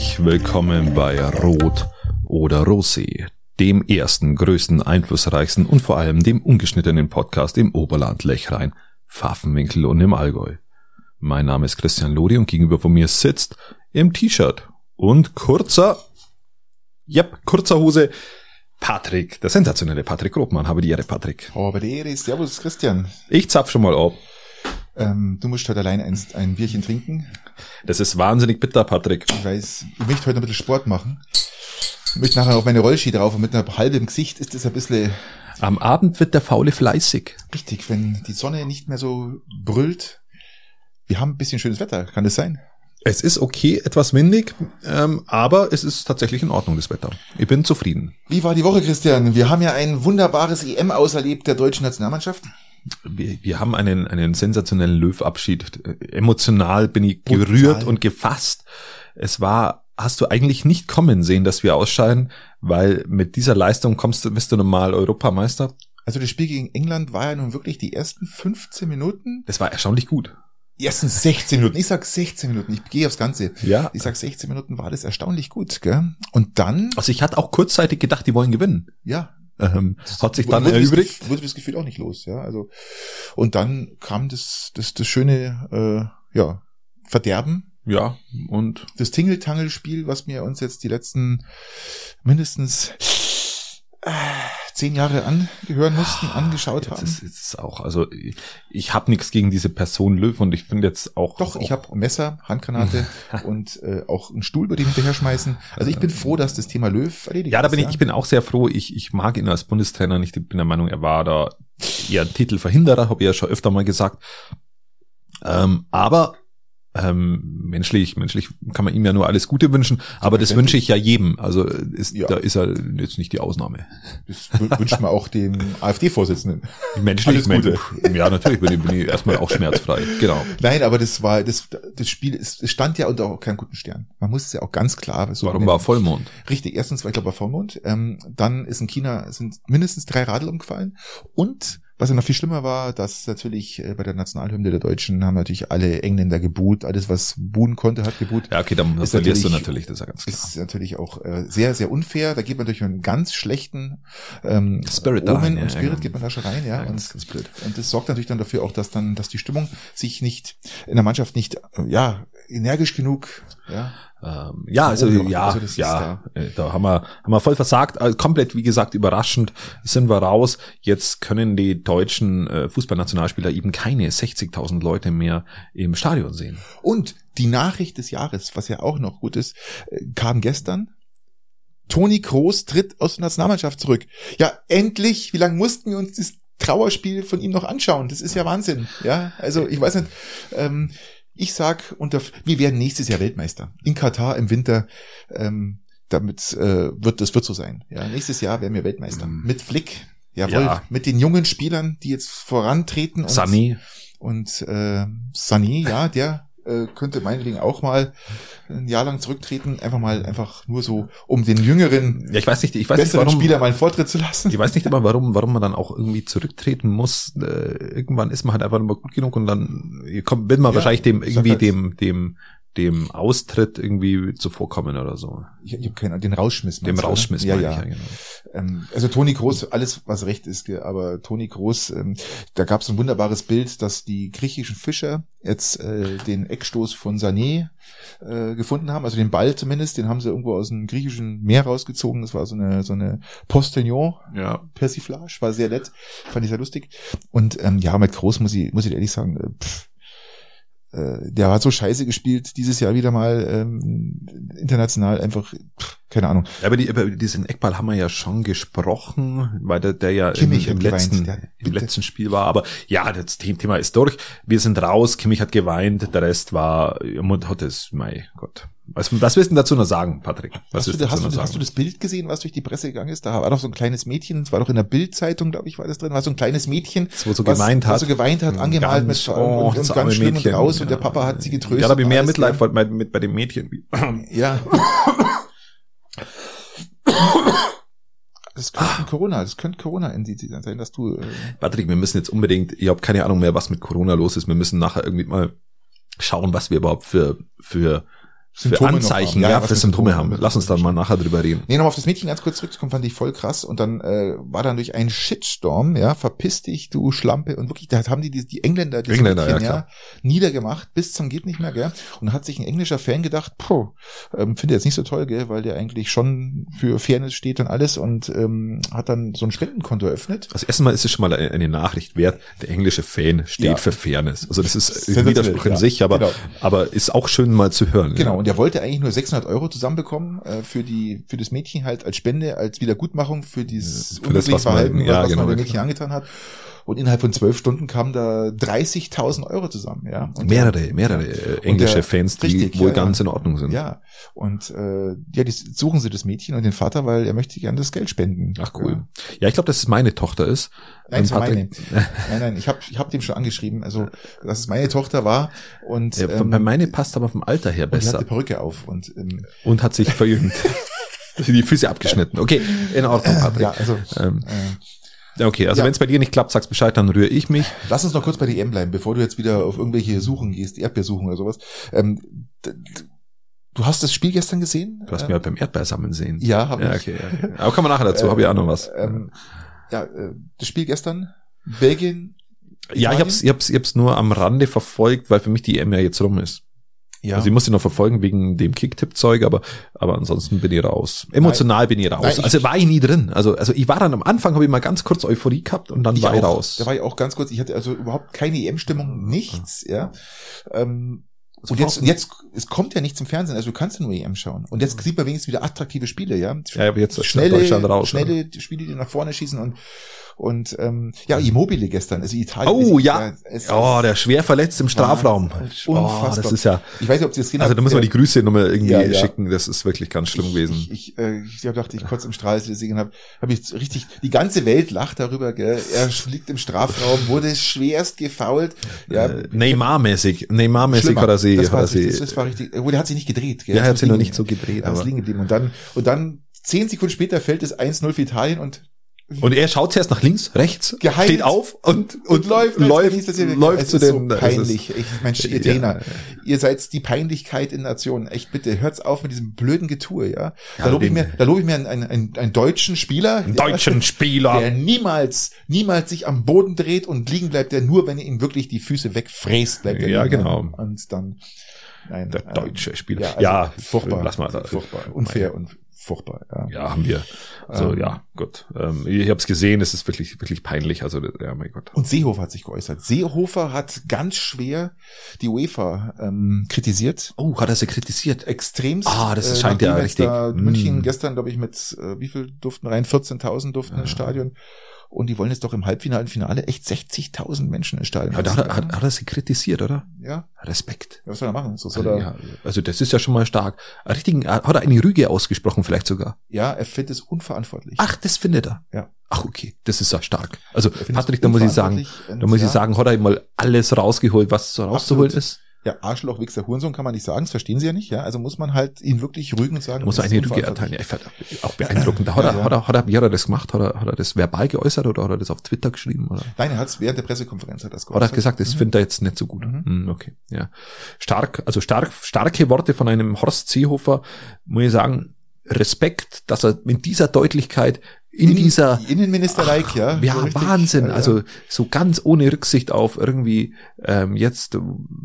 Herzlich willkommen bei Rot oder Rosé, dem ersten, größten, einflussreichsten und vor allem dem ungeschnittenen Podcast im Oberland, Lechrein, Pfaffenwinkel und im Allgäu. Mein Name ist Christian Lodi und gegenüber von mir sitzt im T-Shirt und kurzer, yep, kurzer Hose Patrick, der sensationelle Patrick Grobmann. Habe die Ehre, Patrick. Oh, bei der Ehre ist Servus, Christian. Ich zapf schon mal ab. Ähm, du musst heute allein ein, ein Bierchen trinken. Das ist wahnsinnig bitter, Patrick. Ich weiß, ich möchte heute ein bisschen Sport machen. Ich möchte nachher auf meine Rollski drauf und mit einer halben Gesicht ist das ein bisschen Am Abend wird der Faule fleißig. richtig, wenn die Sonne nicht mehr so brüllt. Wir haben ein bisschen schönes Wetter, kann das sein? Es ist okay, etwas windig, ähm, aber es ist tatsächlich in Ordnung, das Wetter. Ich bin zufrieden. Wie war die Woche, Christian? Wir haben ja ein wunderbares EM auserlebt der deutschen Nationalmannschaft. Wir, wir haben einen, einen sensationellen Löwabschied. Emotional bin ich Brutal. gerührt und gefasst. Es war, hast du eigentlich nicht kommen sehen, dass wir ausscheiden, weil mit dieser Leistung kommst du, bist du normal Europameister. Also das Spiel gegen England war ja nun wirklich die ersten 15 Minuten. Das war erstaunlich gut. Die ersten 16 Minuten. Ich sag 16 Minuten. Ich gehe aufs Ganze. Ja. Ich sag 16 Minuten war das erstaunlich gut, gell? Und dann, Also ich hatte auch kurzzeitig gedacht, die wollen gewinnen. ja, Ähm, hat sich dann wurde das erübrigt. Gef- Wurde das Gefühl auch nicht los, ja. Also und dann kam das das das schöne äh, ja Verderben, Ja, und das Tingeltangelspiel, was wir uns jetzt die letzten mindestens zehn Jahre angehören mussten, angeschaut jetzt haben. ist, jetzt ist auch, also ich, ich habe nichts gegen diese Person Löw und ich finde jetzt auch. Doch, ich auch, habe Messer, Handgranate und äh, auch einen Stuhl, bei dem hinterher schmeißen. Also ich bin froh, dass das Thema Löw erledigt Ja, da ist, bin ich, ich bin auch sehr froh. Ich, ich mag ihn als Bundestrainer nicht. Ich bin der Meinung, er war da eher ein Titelverhinderer, habe ich ja schon öfter mal gesagt. Ähm, aber ähm, menschlich, menschlich kann man ihm ja nur alles Gute wünschen, aber das wünsche ich ja jedem. Also ist, Ja. da ist er jetzt nicht die Ausnahme. Das wü- wünscht man auch dem AfD-Vorsitzenden. Menschlich, Alles Gute. men- ja, natürlich bin ich, bin ich erstmal auch schmerzfrei. Genau. Nein, aber das war das das Spiel ist, es stand ja unter auch keinem guten Stern. Man muss es ja auch ganz klar so Warum war Vollmond? Richtig, erstens war ich glaube Vollmond, ähm, dann ist in China sind mindestens drei Radl umgefallen und was ja noch viel schlimmer war, dass natürlich äh, bei der Nationalhymne der Deutschen haben natürlich alle Engländer geboot, alles was buhen konnte, hat geboot. Ja, okay, dann Ist verlierst du natürlich- natürlich, das ist ja ganz klar. Ist natürlich auch äh, sehr, sehr unfair. Da geht man durch einen ganz schlechten ähm, Spirit da Omen rein, ja, und Spirit ja. geht man da schon rein, ja. Ja, und, ganz, ganz blöd. und das sorgt natürlich dann dafür auch, dass dann, dass die Stimmung sich nicht in der Mannschaft nicht, äh, ja, energisch genug, ja. Ähm, ja, also noch. ja, Also ja, äh, da haben wir, haben wir voll versagt. Also komplett, wie gesagt, überraschend sind wir raus. Jetzt können die deutschen äh, Fußballnationalspieler eben keine 60.000 Leute mehr im Stadion sehen. Und die Nachricht des Jahres, was ja auch noch gut ist, äh, kam gestern. Toni Kroos tritt aus der Nationalmannschaft zurück. Ja, endlich! Wie lange mussten wir uns das Trauerspiel von ihm noch anschauen? Das ist ja Wahnsinn. Ja, also ich weiß nicht. Ähm, ich sag, unter, wir werden nächstes Jahr Weltmeister in Katar im Winter. Ähm, damit äh, wird das wird so sein. Ja, nächstes Jahr werden wir Weltmeister Mhm. mit Flick. Jawohl, Ja. mit den jungen Spielern, die jetzt vorantreten. und- Sunny, und äh, Sané, ja, der äh, könnte meinetwegen auch mal ein Jahr lang zurücktreten, einfach mal einfach nur so, um den jüngeren, ja, ich weiß nicht, ich weiß nicht, besseren warum, Spieler mal einen Vortritt zu lassen. ich weiß nicht immer, warum, warum man dann auch irgendwie zurücktreten muss. Äh, irgendwann ist man halt einfach nicht mehr gut genug und dann kommt, wird man Ja, wahrscheinlich dem, irgendwie halt. dem, dem, dem Austritt irgendwie zuvorkommen oder so. Ich, ich habe keinen, den Rausschmiss. Dem oder? Rausschmiss, Ja, ja. ja, genau. Ähm, also Toni Groß, alles was recht ist, aber Toni Groß, ähm, da gab es ein wunderbares Bild, dass die griechischen Fischer jetzt äh, den Eckstoß von Sané äh, gefunden haben, also den Ball zumindest, den haben sie irgendwo aus dem griechischen Meer rausgezogen. Das war so eine so eine Postillon Ja, Persiflage, war sehr nett, fand ich sehr lustig. Und ähm, ja, mit Groß muss ich, muss ich ehrlich sagen, äh, pff, äh, der hat so scheiße gespielt, dieses Jahr wieder mal ähm, international einfach, pff, keine Ahnung. Ja, aber die, über diesen Eckball haben wir ja schon gesprochen, weil der, der ja Kimmich im, im, geweint, letzten, der hat- im letzten Spiel war. Aber ja, das The- Thema ist durch. Wir sind raus. Kimmich hat geweint. Der Rest war, hat es, mein Gott. Was, was willst du dazu noch sagen, Patrick? Was Hast du, hast, du, hast du das Bild gesehen, was durch die Presse gegangen ist? Da war doch so ein kleines Mädchen, es war doch in der Bildzeitung, glaube ich, war das drin, war so ein kleines Mädchen, Das, wo so was, geweint was hat. so geweint hat, angemalt Ganz- mit oh, und, und ganz schlimm Mädchen. und raus und der Ja. Papa hat sie getröstet. Ja, da habe ich mehr Mitleid mit, mit bei dem Mädchen. Ja. Das könnte ein Corona, das könnte Corona-Indizien sein, dass du. Äh, Patrick, wir müssen jetzt unbedingt, ich habe keine Ahnung mehr, was mit Corona los ist. Wir müssen nachher irgendwie mal schauen, was wir überhaupt für, für Symptome noch Anzeichen, haben. ja, was für für Symptome Symptome haben. Lass uns dann mal nachher drüber reden. Nee, nochmal auf das Mädchen ganz kurz zurückzukommen, fand ich voll krass. Und dann äh, war dann durch einen Shitstorm, ja, verpiss dich, du Schlampe. Und wirklich, da haben die die, die Engländer, die Engländer, Mädchen, ja, klar. niedergemacht, bis zum geht nicht mehr, gell. Und hat sich ein englischer Fan gedacht, puh, ähm, finde jetzt nicht so toll, gell, weil der eigentlich schon für Fairness steht und alles und ähm, hat dann so ein Spendenkonto eröffnet. Also erstmal ist es schon mal eine Nachricht wert. Der englische Fan steht Ja. für Fairness. Also das ist ein Widerspruch in ja. sich, aber, Genau. aber ist auch schön mal zu hören. Genau, Ja. und er wollte eigentlich nur 600 Euro zusammenbekommen äh, für die für das Mädchen halt als Spende, als Wiedergutmachung für dieses Für das, unglückliche was man- Verhalten, ja, was genau, man dem ja, Mädchen klar. angetan hat. Und innerhalb von zwölf Stunden kamen da 30.000 Euro zusammen, ja. Und Mehrere, mehrere äh, Und englische der- Fans, die richtig, wohl ja, ja. ganz in Ordnung sind. Ja, und äh, ja, die suchen sie das Mädchen und den Vater, weil er möchte gerne das Geld spenden. Ach cool. Ja, ich glaube, dass es meine Tochter ist. Nein, Und war meine. Nein, nein, ich habe ich hab dem schon angeschrieben, also dass es meine Tochter war und Ja, ähm, bei meine passt aber vom Alter her und die besser hatte Perücke auf und ähm, und hat sich verjüngt. die Füße abgeschnitten. Okay, in Ordnung, Patrick. ja, also Ähm, äh, okay, also Ja. wenn es bei dir nicht klappt, sagst Bescheid, dann rühre ich mich. Lass uns noch kurz bei der EM bleiben, bevor du jetzt wieder auf irgendwelche Suchen gehst, Erdbeersuchen oder sowas. Ähm, du hast das Spiel gestern gesehen? Du hast Äh, mich halt beim Erdbeersammeln sehen. ja, habe Ja, ich. okay. Aber kommen wir nachher dazu, habe ich auch noch was. Ähm, ja, äh, das Spiel gestern, Belgien. ja, ich Italien? hab's, ich hab's, ich hab's nur am Rande verfolgt, weil für mich die EM ja jetzt rum ist. Ja. Also ich muss sie noch verfolgen wegen dem Kicktipp-Zeug, aber, aber ansonsten bin ich raus. Emotional bin ich raus. Nein, ich- also war ich nie drin. Also, also ich war dann am Anfang, habe ich mal ganz kurz Euphorie gehabt und dann war ich raus. Da war ich auch ganz kurz, ich hatte also überhaupt keine EM-Stimmung, nichts, ja. Ähm, Also und jetzt, und jetzt, es kommt ja nichts im Fernsehen, also du kannst ja nur EM schauen. Und jetzt sieht man wenigstens wieder attraktive Spiele, ja. Ja, aber jetzt schnelle, Deutschland raus, schnelle Spiele, die nach vorne schießen und und ähm, ja, Immobile gestern, also Italien. Oh ist- ja, es ist- oh, der schwer verletzt im Strafraum. Oh, Unfassbar. das ist ja, Ich weiß nicht, ob Sie das gesehen also da müssen wir die Grüße nochmal irgendwie Ja, ja. schicken. Das ist wirklich ganz schlimm ich, gewesen. Ich, ich, äh, ich dachte, ich kurz im Strahl gesehen habe, habe ich richtig, die ganze Welt lacht darüber, gell? Er liegt im Strafraum, wurde schwerst gefault. Ja, äh, Neymar-mäßig, Neymar-mäßig schlimmer. hat er sie, das hat war, er richtig, sie, das, war richtig, oh, der hat sich nicht gedreht, gell? ja, er hat sie noch nicht so gedreht, Ja, aber. liegen geblieben. Und dann, und dann, zehn Sekunden später fällt es 1-0 für Italien und Und er schaut zuerst nach links, rechts, Geheilt. steht auf und, und, und läuft, läuft, wäre. läuft es zu ist den, so peinlich. Ich, Mensch, ihr Ja. Trainer, ihr seid die Peinlichkeit in Nationen. Echt bitte, hört's auf mit diesem blöden Getue, ja. Da Ja, lobe ich mir, da lobe ich mir einen, einen, einen, deutschen Spieler, Einen deutschen Spieler. der niemals, niemals sich am Boden dreht und liegen bleibt, der nur, wenn ihr ihm wirklich die Füße wegfräst, bleibt er Ja, genau. Und dann, nein. Der ähm, deutsche Spieler. Ja, also Ja, furchtbar. lass mal. Furchtbar. Unfair und furchtbar, ja. Ja, haben wir. Also Ähm, ja, gut. Ähm, ich habe es gesehen, es ist wirklich, wirklich peinlich. Also ja, mein Gott. Und Seehofer hat sich geäußert. Seehofer hat ganz schwer die UEFA ähm, kritisiert. Oh, hat er sie kritisiert? Extremst. Ah, das äh, scheint ja richtig- Da Mm. München gestern, glaube ich, mit äh, wie viel durften rein? 14.000 durften ins Ja. Stadion. Und die wollen jetzt doch im Halbfinale und Finale echt 60.000 Menschen ins Stadion. Ja, da hat, er- hat, hat er sie kritisiert, oder? ja, Respekt. was soll er machen? So soll Also, er, ja, also das ist ja schon mal stark. Richtigen, hat er eine Rüge ausgesprochen vielleicht sogar? ja, er findet es unverantwortlich. Ach, das findet er. Ja. Ach, okay. Das ist ja stark. Also Patrick, da muss ich sagen, da muss ja, ich sagen, hat er mal alles rausgeholt, was so rauszuholen ist. Ja, Arschloch, Wichser, Hurensohn kann man nicht sagen, das verstehen sie ja nicht, ja. Also muss man halt ihn wirklich rügen und sagen, Da muss er ist eine Rüge erteilen. Ja, ich fand auch beeindruckend. Hat, Ja, er, ja. hat, er, hat er, wie hat er das gemacht? Hat er, hat er das verbal geäußert oder hat er das auf Twitter geschrieben? Oder? Nein, er hat es während der Pressekonferenz hat er das Hat er gesagt, das Mhm. findet er jetzt nicht so gut. Mhm. Hm, okay, ja. Stark, also stark, starke Worte von einem Horst Seehofer, muss ich sagen, Respekt, dass er mit dieser Deutlichkeit in, dieser Innenminister-like, ja. ja, so Wahnsinn. ja, Also so ganz ohne Rücksicht auf irgendwie ähm, jetzt,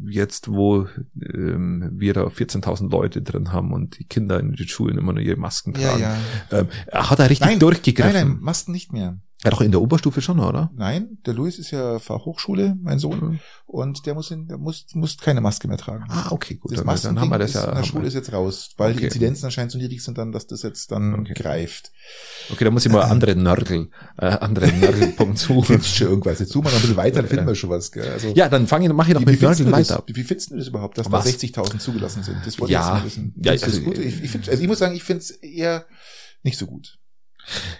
jetzt wo ähm, wir da 14.000 Leute drin haben und die Kinder in den Schulen immer nur ihre Masken ja, tragen. ja. Ähm, hat er richtig Nein, durchgegriffen. Nein, nein, Masken nicht mehr. Ja, doch in der Oberstufe schon, oder? Nein, der Luis ist ja Fachhochschule, mein Sohn, und der muss, in, der muss, muss keine Maske mehr tragen. Ah, okay, gut. das Dann, dann haben wir das ist ja. in der Schule wir- ist jetzt raus, weil die Okay. Inzidenzen anscheinend so niedrig sind dann, dass das jetzt dann Okay. greift. Okay, da muss ich mal andere Nörgel, äh, andere Nörgelpunkt suchen. Findest schon irgendwas. Jetzt suchen wir noch ein bisschen weiter, dann finden wir schon was. Gell? Also, Ja, dann fange ich, mache ich doch wie, mit findest Nörgel du das, weiter. wie, wie findest du das überhaupt, dass Was? da 60.000 zugelassen sind? Das wollte Ja. ich jetzt wissen. Ja, also, gut? Ich, ich, find, also ich muss sagen, ich finde es eher nicht so gut.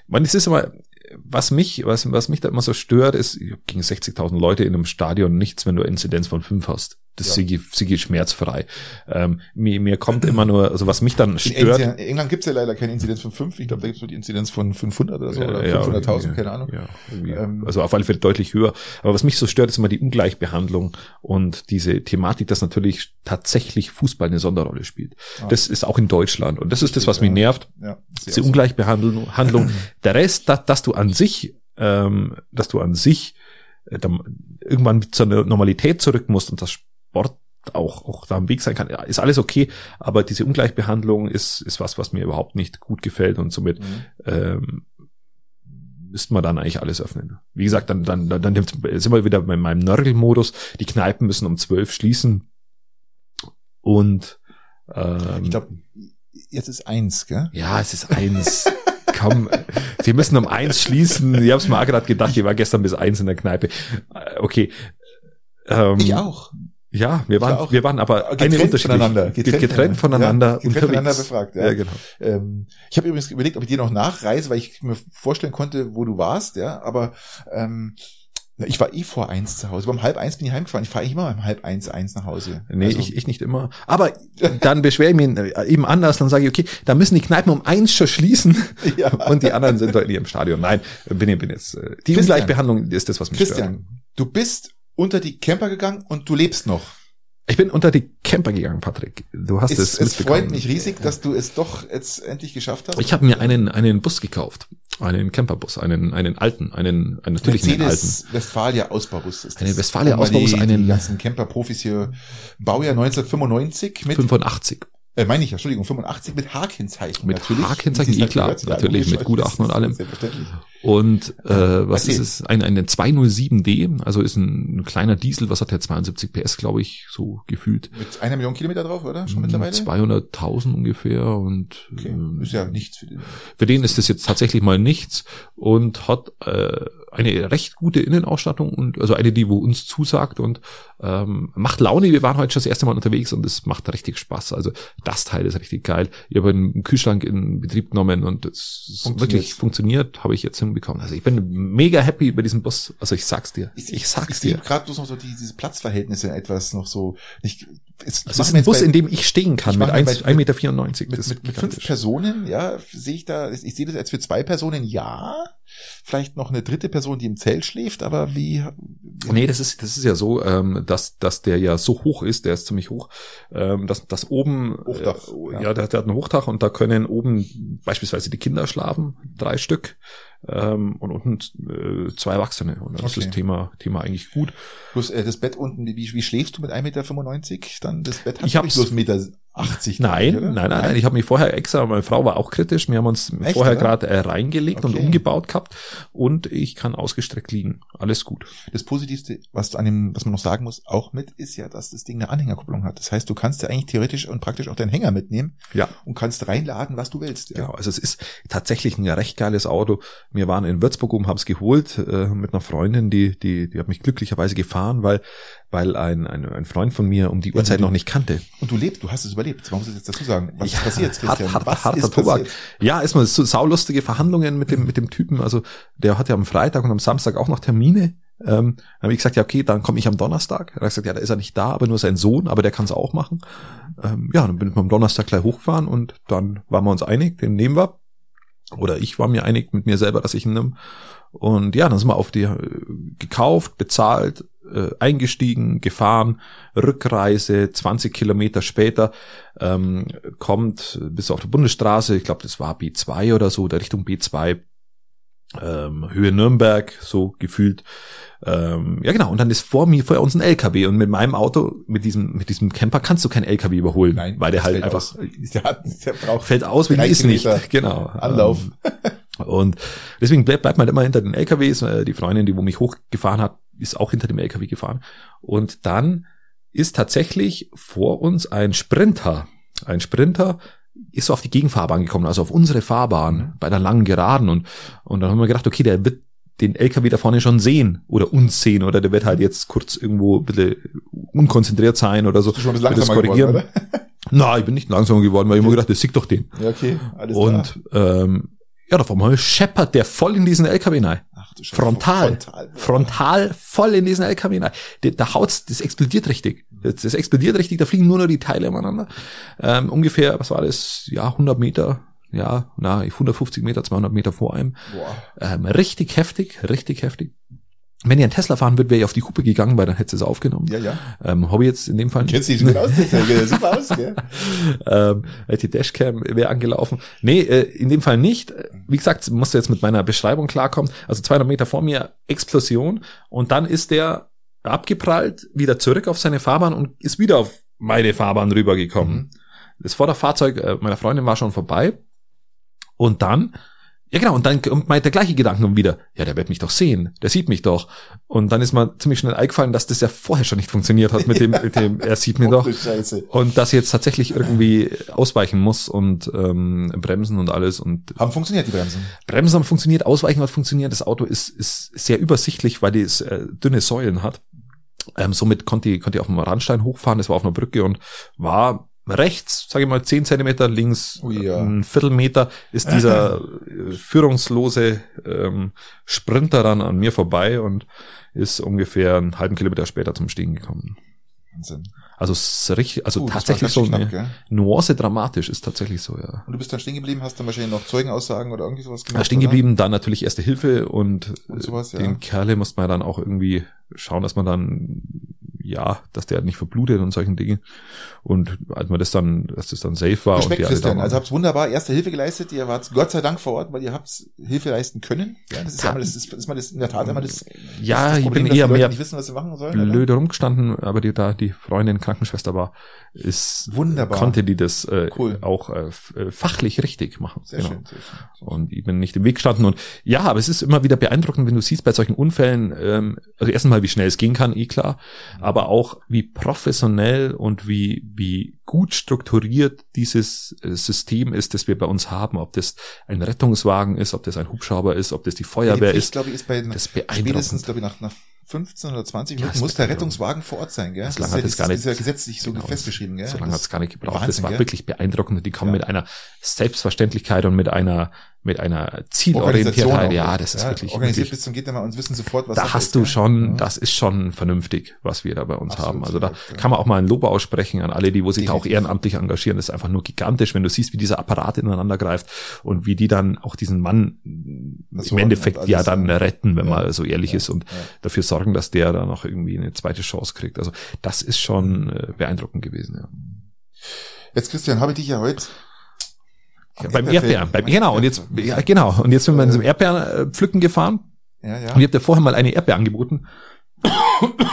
Man, es ist aber, was mich, was, was mich da immer so stört, ist, gegen 60.000 Leute in einem Stadion nichts, wenn du eine Inzidenz von 5 hast. Das Ja. siege, siege schmerzfrei. Ähm, mir, mir kommt immer nur, also was mich dann In stört. England, in England gibt's ja leider keine Inzidenz von 5. Ich glaube, da gibt's nur die Inzidenz von 500 oder so. Ja, oder ja, 500.000, ja, keine Ahnung. Ähm, also auf alle Fälle deutlich höher. Aber was mich so stört, ist immer die Ungleichbehandlung und diese Thematik, dass natürlich tatsächlich Fußball eine Sonderrolle spielt. Ah. Das ist auch in Deutschland und das ist das, was mich nervt. Ja, Diese Ungleichbehandlung. Handlung. Der Rest, dass, dass du an sich, ähm, dass du an sich äh, irgendwann zur Normalität zurück musst und das Sport auch, auch da am Weg sein kann, ja, ist alles okay, aber diese Ungleichbehandlung ist, ist was, was mir überhaupt nicht gut gefällt und somit Mhm. ähm, müsste man dann eigentlich alles öffnen. Wie gesagt, dann, dann, dann, dann sind wir wieder bei meinem Nörgelmodus. Die Kneipen müssen um zwölf schließen und ähm, Ich glaube, jetzt ist eins, gell? ja, es ist eins. Komm, sie müssen um eins schließen. Ich habe es mir auch gerade gedacht, ich war gestern bis eins in der Kneipe. Äh, Okay. Ähm, Ich auch. Ja, wir war waren, auch wir waren aber getrennt eine voneinander. Getrennt, Getrennt voneinander Ja, getrennt voneinander befragt, ja. ja. genau. Ähm, ich habe übrigens überlegt, ob ich dir noch nachreise, weil ich mir vorstellen konnte, wo du warst, ja, aber ähm, ich war eh vor eins zu Hause. Um halb eins bin ich heimgefahren. Ich fahre immer um halb eins, eins nach Hause. Nee, Also, ich, ich nicht immer. Aber dann beschwere ich mich äh, eben anders, dann sage ich, okay, da müssen die Kneipen um eins schon schließen Ja. und die anderen sind deutlich im Stadion. Nein, bin, ich- bin jetzt. äh, Die Christian. Ungleichbehandlung ist das, was mich stört. Christian, du bist unter die Camper gegangen und du lebst noch. Ich bin unter die Camper gegangen, Patrick. Du hast Es, es, es freut mich riesig, dass du es doch jetzt endlich geschafft hast. Ich habe mir einen einen Bus gekauft, einen Camperbus, einen einen alten, einen, einen natürlich einen alten. Westfalia Ausbaubus ist das. Eine Westfalia Ausbaubus, die, einen- die ganzen Camper-Profis hier. Baujahr 1995 mit 85 Äh, meine ich, ja, Entschuldigung, 85 mit H-Kennzeichen. Mit natürlich. Es eh klar, natürlich, mit Gutachten und allem. Selbstverständlich. Und äh, was Erzähl. ist es? Ein, eine 207D, also ist ein, ein kleiner Diesel, was hat der 72 PS, glaube ich, so gefühlt. Mit einer Million Kilometer drauf, oder? Schon mittlerweile? 200.000 ungefähr und Okay. ähm, Ist ja nichts für den. für den ist das jetzt tatsächlich mal nichts und hat äh, eine recht gute Innenausstattung und also eine, die wo uns zusagt und ähm, macht Laune. Wir waren heute schon das erste Mal unterwegs und es macht richtig Spaß. Also das Teil ist richtig geil. Ich habe einen Kühlschrank in Betrieb genommen und es wirklich funktioniert, habe ich jetzt hinbekommen. Also ich bin mega happy über diesen Bus. Also ich sag's dir. Ich, sag's ich dir. gerade bloß noch so die, diese Platzverhältnisse etwas noch so. Nicht, es, Es ist ein Bus, in dem ich stehen kann ich mit mach mir 1 bei- 1,94 Meter. mit, Das ist mit, mit fünf. Personen, ja, sehe ich da, ich sehe das jetzt für zwei Personen, ja, vielleicht noch eine dritte Person, die im Zelt schläft, aber wie, Nee, das ist, das ist ja so, ähm, dass, dass der ja so hoch ist, der ist ziemlich hoch, ähm, dass, dass oben, Hochdach, äh, ja. ja, der, der hat ein Hochdach und da können oben beispielsweise die Kinder schlafen, drei Stück, ähm, und unten äh, zwei Erwachsene. Und dann ist Okay. das Thema, Thema eigentlich gut. bloß äh, das Bett unten, wie, wie schläfst du mit 1,95 Meter? Dann das Bett hat Ich hab's- bloß 1,80 Meter. 80, Nein, ich, nein, nein, nein, ich habe mich vorher extra, meine Frau war auch kritisch, wir haben uns Echt, vorher gerade äh, reingelegt und Okay. umgebaut gehabt und ich kann ausgestreckt liegen. Alles gut. Das Positivste, was an dem, was man noch sagen muss, auch mit, ist ja, dass das Ding eine Anhängerkupplung hat. Das heißt, du kannst ja eigentlich theoretisch und praktisch auch deinen Hänger mitnehmen Ja. und kannst reinladen, was du willst. Ja. Genau, also es ist tatsächlich ein recht geiles Auto. Wir waren in Würzburg oben, haben es geholt äh, mit einer Freundin, die die die hat mich glücklicherweise gefahren, weil weil ein, ein ein Freund von mir um die Ja, Uhrzeit du- noch nicht kannte. Und du lebst, du hast es überlebt. Man muss es jetzt dazu sagen. Was Ja, ist passiert, Christian? hart- was harter ist Tobak. passiert? Ja, erstmal so saulustige Verhandlungen mit dem mit dem Typen. Also der hatte am Freitag und am Samstag auch noch Termine. Ähm, dann habe ich gesagt, ja okay, dann komme ich am Donnerstag. Er hat gesagt, ja, da ist er nicht da, aber nur sein Sohn, aber der kann es auch machen. Ähm, ja, dann bin ich am Donnerstag gleich hochgefahren und dann waren wir uns einig, den nehmen wir. Oder ich war mir einig mit mir selber, dass ich ihn nehme. Und ja, dann sind wir auf die äh, gekauft, bezahlt, äh, eingestiegen, gefahren, Rückreise, 20 Kilometer später ähm, kommt bis auf die Bundesstraße, ich glaube, das war B2 oder so, der Richtung B2, ähm, Höhe Nürnberg, so gefühlt. Ähm, ja genau, und dann ist vor mir, vor uns ein LKW und mit meinem Auto, mit diesem, mit diesem Camper kannst du kein LKW überholen, Nein, weil der halt einfach aus. Der, der braucht fällt aus, die ist nicht. Genau. Anlauf. Ähm, Und deswegen bleibt, bleibt man immer hinter den LKWs. Äh, Die Freundin, die wo mich hochgefahren hat, ist auch hinter dem LKW gefahren. Und dann ist tatsächlich vor uns ein Sprinter. Ein Sprinter ist so auf die Gegenfahrbahn gekommen, also auf unsere Fahrbahn Mhm. bei der langen Geraden. Und, und dann haben wir gedacht, okay, der wird den LKW da vorne schon sehen oder uns sehen oder der wird halt jetzt kurz irgendwo ein bisschen unkonzentriert sein oder so. Schon ein bisschen Wird das langsamer geworden, korrigieren. Nein, ich bin nicht langsamer geworden, weil ich immer gedacht, das sieht doch den. oder? Ja, okay, alles klar. Und ähm, ja, auf einmal scheppert der voll in diesen LKW rein. Frontal. Frontal. Frontal voll in diesen LKW rein. Da, haut's, das explodiert richtig. Das, das explodiert richtig, da fliegen nur noch die Teile umeinander. Ähm, ungefähr, was war das? Ja, 100 Meter, ja, na, 150 Meter, 200 Meter vor einem. Ähm, richtig heftig, richtig heftig. Wenn ihr einen Tesla fahren würdet, wäre ich auf die Kuppe gegangen, weil dann hätte es aufgenommen. Ja, ja. Ähm, Hobby jetzt in dem Fall Kennst dich gut aus, das sieht super aus, gell? ähm, die Dashcam wäre angelaufen. Nee, äh, in dem Fall nicht. Wie gesagt, musste jetzt mit meiner Beschreibung klarkommen. Also 200 Meter vor mir Explosion und dann ist der abgeprallt, wieder zurück auf seine Fahrbahn und ist wieder auf meine Fahrbahn rübergekommen. Mhm. Das Vorderfahrzeug äh, meiner Freundin war schon vorbei und dann ja genau, und dann kommt mal der gleiche Gedanken wieder. Ja, der wird mich doch sehen. Der sieht mich doch. Und dann ist mir ziemlich schnell eingefallen, dass das ja vorher schon nicht funktioniert hat mit dem, mit dem er sieht mich doch. Scheiße. Und dass jetzt tatsächlich irgendwie ausweichen muss und ähm, bremsen und alles. Und Haben funktioniert die Bremsen? Bremsen haben funktioniert, Ausweichen hat funktioniert. Das Auto ist, ist sehr übersichtlich, weil es äh, dünne Säulen hat. Ähm, somit konnte ich, konnte ich auf dem Randstein hochfahren. Das war auf einer Brücke und war rechts, sage ich mal, 10 Zentimeter, links Ui, ja. ein Viertelmeter ist dieser äh, führungslose ähm, Sprinter dann an mir vorbei und ist ungefähr einen halben Kilometer später zum Stehen gekommen. Wahnsinn. Also richtig, also Uh, tatsächlich so eine gell? Nuance dramatisch ist tatsächlich so, ja. Und du bist dann stehen geblieben, hast dann wahrscheinlich noch Zeugenaussagen oder irgendwie sowas Ja, gemacht? stehen oder? geblieben, dann natürlich erste Hilfe und, Und sowas, äh, ja. den Kerle muss man dann auch irgendwie schauen, dass man dann, ja, dass der nicht verblutet und solchen Dingen. Und als man das dann, dass das dann safe war und die Christian. Also habt wunderbar erste Hilfe geleistet. Ihr wart Gott sei Dank vor Ort, weil ihr habt Hilfe leisten können. Ja, das ist ja einmal das, ist, ist mal das in der Tat einmal das, ja, das ich Problem, bin dass eher mehr nicht wissen, was sie machen sollen. oder? blöde rumgestanden, aber die da die Freundin Krankenschwester war, ist Wunderbar. konnte die das äh, Cool. auch äh, äh, fachlich richtig machen. Sehr Genau. schön, sehr schön. Und ich bin nicht im Weg gestanden. Und ja, aber es ist immer wieder beeindruckend, wenn du siehst bei solchen Unfällen, ähm, also erstens mal, wie schnell es gehen kann, eh klar, aber auch wie professionell und wie, wie gut strukturiert dieses äh, System ist, das wir bei uns haben. Ob das ein Rettungswagen ist, ob das ein Hubschrauber ist, ob das die Feuerwehr die Pflicht, ist. glaube ich, ist bei Das spätestens, glaube ich, nach, nach 15 oder 20 Ja, Minuten ist muss der. Rettungswagen vor Ort sein, gell? Das lange ist ja, hat es gar das ist ja gesetzlich so Genau, festgeschrieben, gell? So lange hat es gar nicht gebraucht. Wahnsinn, das war gell? wirklich beeindruckend. Die kommen Ja. mit einer Selbstverständlichkeit und mit einer, mit einer Zielorientiertheit. Ja, noch. das ist Ja, wirklich, Organisiert wirklich bis zum geht immer und wissen sofort, was da hast ist, du schon, Ja. das ist schon vernünftig, was wir da bei uns Absolut, haben. Also da ja, kann man auch mal ein Lob aussprechen an alle, die wo sich da auch ehrenamtlich engagieren. Das ist einfach nur gigantisch, wenn du siehst, wie dieser Apparat ineinander greift und wie die dann auch diesen Mann Das im Endeffekt ja dann retten, wenn man so ehrlich ist und dafür sorgen, dass der dann auch irgendwie eine zweite Chance kriegt. Also das ist schon äh, beeindruckend gewesen. Ja. Jetzt, Christian, habe ich dich ja heute am beim Erdbeeren, beim, genau, und jetzt, ja, genau, und jetzt sind wir in diesem Erdbeeren äh, pflücken gefahren Ja, ja. und ich habe dir vorher mal eine Erdbeer angeboten,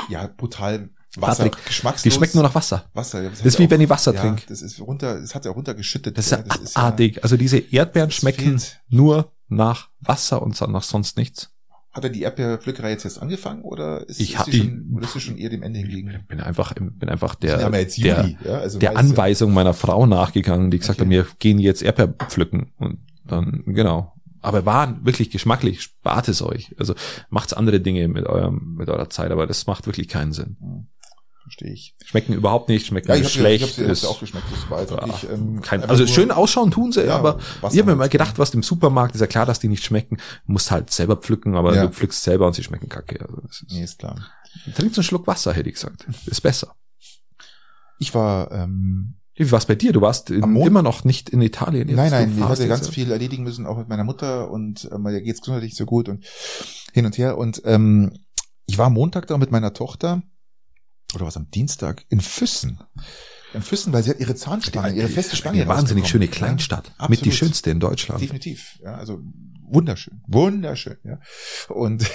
Ja, brutal Wasser, Patrick, geschmackslos. die schmeckt nur nach Wasser. Wasser. Das ist wie wenn ich Wasser ja, trinke. Das ist runter, es hat ja runtergeschüttet. Das ist ja ja, abartig. Also diese Erdbeeren Das schmecken fehlt. nur nach Wasser und nach sonst nichts. Hat er die Erdbeerpflückerei jetzt erst angefangen oder ist, Ich ist die schon, oder ist sie schon eher dem Ende hingegen? Ich bin einfach, bin einfach der, ja jetzt der, Juli, ja, also der ist ja- Anweisung meiner Frau nachgegangen, die gesagt Okay. hat, wir gehen jetzt Erdbeer pflücken. Und dann, genau. Aber waren wirklich geschmacklich, spart es euch. Also macht's andere Dinge mit eurem, mit eurer Zeit, aber das macht wirklich keinen Sinn. Verstehe ich. Schmecken überhaupt nicht, schmecken Ja, ich habe schlecht. ich hab, sie- hab auch geschmeckt. Das war jetzt wirklich, ähm, kein, also schön ausschauen tun sie, Ja, aber ich habe mir halt. mal gedacht, was im Supermarkt ist ja klar, dass die nicht schmecken, musst halt selber pflücken, aber Ja. du pflückst selber und sie schmecken kacke. Also das ist, Nee, ist klar. Trinkst einen Schluck Wasser, hätte ich gesagt. Ist besser. Ich war, ähm, Wie war's bei dir? Du warst in, immer noch nicht in Italien. jetzt. nein, Du nein, ich hatte ganz viel erledigen müssen, auch mit meiner Mutter und weil ihr geht's gesundheitlich so gut und hin und her. Und ähm, ich war am Montag da mit meiner Tochter, oder was am Dienstag, in Füssen. In Füssen, weil sie hat ihre Zahnspange, ihre feste Spange Eine wahnsinnig schöne. Kleinstadt. Ja, mit die schönste in Deutschland. Definitiv, ja, also wunderschön, wunderschön, ja. Und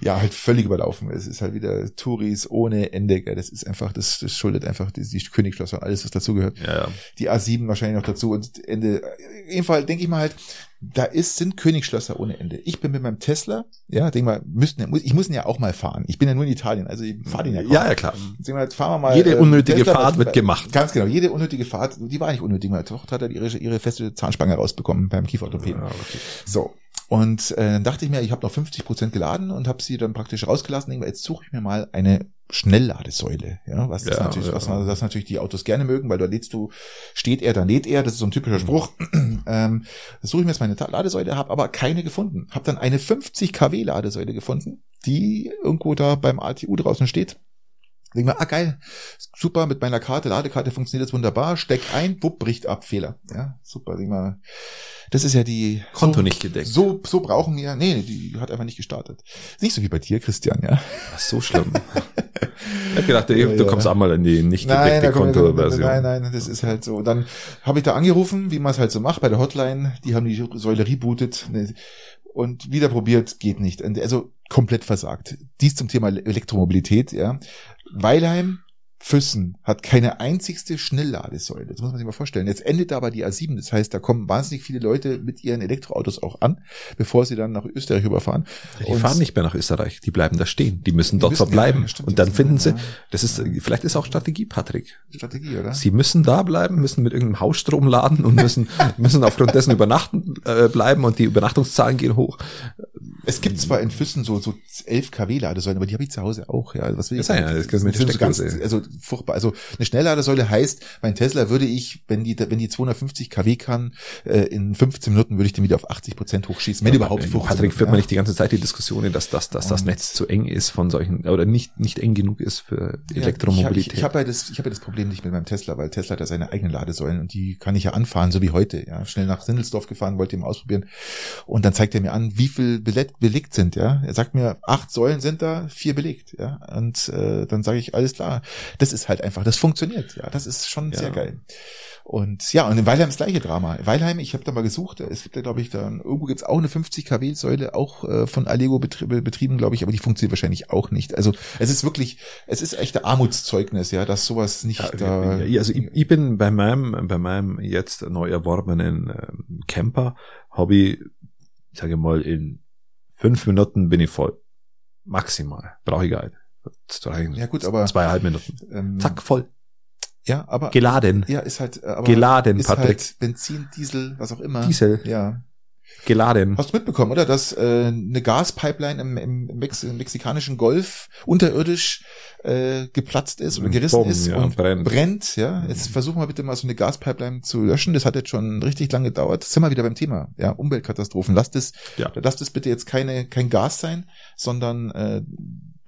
ja, halt völlig überlaufen. Es ist halt wieder Touris ohne Ende, gell. Das ist einfach, das, das schuldet einfach die, die Königsschlösser und alles, was dazugehört. Ja, ja. Die A7 wahrscheinlich noch dazu und Ende. Auf jeden Fall denke ich mal halt, da ist, sind Königsschlösser ohne Ende. Ich bin mit meinem Tesla, ja, denke mal, müssten, ja- ich muss ihn ja auch mal fahren. Ich bin ja nur in Italien, also ich fahre den ja kaum. ja, ja, klar. Denk mal, fahren wir mal. Jede äh, unnötige Tesla, Fahrt wird gemacht. Ganz genau, jede unnötige Fahrt, die war nicht unnötig. Meine Tochter hat halt ihre, ihre feste Zahnspange rausbekommen beim Kieferorthopäden. Ja, okay. So. Und äh, dann dachte ich mir, ich habe noch 50 Prozent geladen und habe sie dann praktisch rausgelassen. Denke, jetzt suche ich mir mal eine Schnellladesäule. Ja, was, das Ja, natürlich, ja. was man, das natürlich die Autos gerne mögen, weil da lädst du, steht er, dann lädt er. Das ist so ein typischer Spruch. ähm, das suche ich mir jetzt meine Ladesäule, habe aber keine gefunden. Habe dann eine 50 kW Ladesäule gefunden, die irgendwo da beim ATU draußen steht. Denk mal, ah geil, super, mit meiner Karte, Ladekarte funktioniert das wunderbar, steck ein, wupp, bricht ab, Fehler. Ja, super, denk mal, das ist ja die... Konto so, nicht gedeckt. So, so brauchen wir, nee, die hat einfach nicht gestartet. Nicht so wie bei dir, Christian, ja. Ach, so schlimm. ich hab gedacht, du Ja, ja. kommst einmal in die nicht Nein, gedeckte Kontoversion. nein, nein, das ist halt so. Dann habe ich da angerufen, wie man es halt so macht bei der Hotline. Die haben die Säule rebootet ne, und wieder probiert, geht nicht. Also komplett versagt. Dies zum Thema Elektromobilität, ja. Weilheim, Füssen hat keine einzigste Schnellladesäule. Das muss man sich mal vorstellen. Jetzt endet aber die A7. Das heißt, da kommen wahnsinnig viele Leute mit ihren Elektroautos auch an, bevor sie dann nach Österreich überfahren. Die Und- fahren nicht mehr nach Österreich, die bleiben da stehen. Die müssen dort verbleiben. ja, und dann finden sie, das ist, vielleicht ist auch Strategie, Patrick. Strategie, oder? Sie müssen da bleiben, müssen mit irgendeinem Hausstrom laden und müssen, müssen aufgrund dessen übernachten äh, bleiben und die Übernachtungszahlen gehen hoch. Es gibt zwar in Füssen so, so 11 kW Ladesäulen, aber die habe ich zu Hause auch. Ja, was will ich Ja, ja, das wir mit so ganz, also furchtbar. Also eine Schnellladesäule heißt, mein Tesla würde ich, wenn die, wenn die 250 kW kann, äh, in 15 Minuten würde ich den wieder auf 80 Prozent hochschießen, wenn überhaupt 15 Patrick, führt Minuten, man ja. nicht die ganze Zeit die Diskussionen, dass, dass, dass das Netz zu eng ist von solchen, oder nicht, nicht eng genug ist für Ja, Elektromobilität. Ich, ich, ich habe ja das, ich habe ja das Problem nicht mit meinem Tesla, weil Tesla hat ja seine eigenen Ladesäulen und die kann ich ja anfahren, so wie heute. Ja, schnell nach Sindelsdorf gefahren, wollte ihn mal ausprobieren und dann zeigt er mir an, wie viel belegt, belegt sind. Ja, er sagt mir, acht Säulen sind da, vier belegt. Ja, und äh, dann sage ich, alles klar, das ist halt einfach, das funktioniert. Ja, das ist schon Ja. sehr geil. Und ja, und in Weilheim das gleiche Drama. Weilheim, ich habe da mal gesucht, es gibt ja, glaube ich, da irgendwo gibt's auch eine 50 kW Säule, auch äh, von Allego betrie betrieben, glaube ich, aber die funktioniert wahrscheinlich auch nicht. Also es ist wirklich, es ist echt ein Armutszeugnis, ja, dass sowas nicht da. Ja, also ich, ich bin bei meinem, bei meinem jetzt neu erworbenen ähm, Camper, habe ich, ich sage mal, in fünf Minuten bin ich voll. Maximal. Brauche ich gar nicht. Zwei, Ja, gut, aber- Zweieinhalb Minuten. ähm, Zack, voll. Ja, aber Geladen. ja, ist halt äh, aber Geladen, ist Patrick. halt Benzin, Diesel, was auch immer. Diesel. Ja. Geladen. Hast du mitbekommen, oder? Dass äh, eine Gaspipeline im, im, Mex im mexikanischen Golf unterirdisch äh, geplatzt ist oder gerissen Bumm, ist ja, und brennt. brennt. Ja, jetzt versuchen wir bitte mal so eine Gaspipeline zu löschen. Das hat jetzt schon richtig lange gedauert. Sind wir wieder beim Thema. Ja, Umweltkatastrophen. Lasst es, Ja. lasst es bitte jetzt keine kein Gas sein, sondern äh,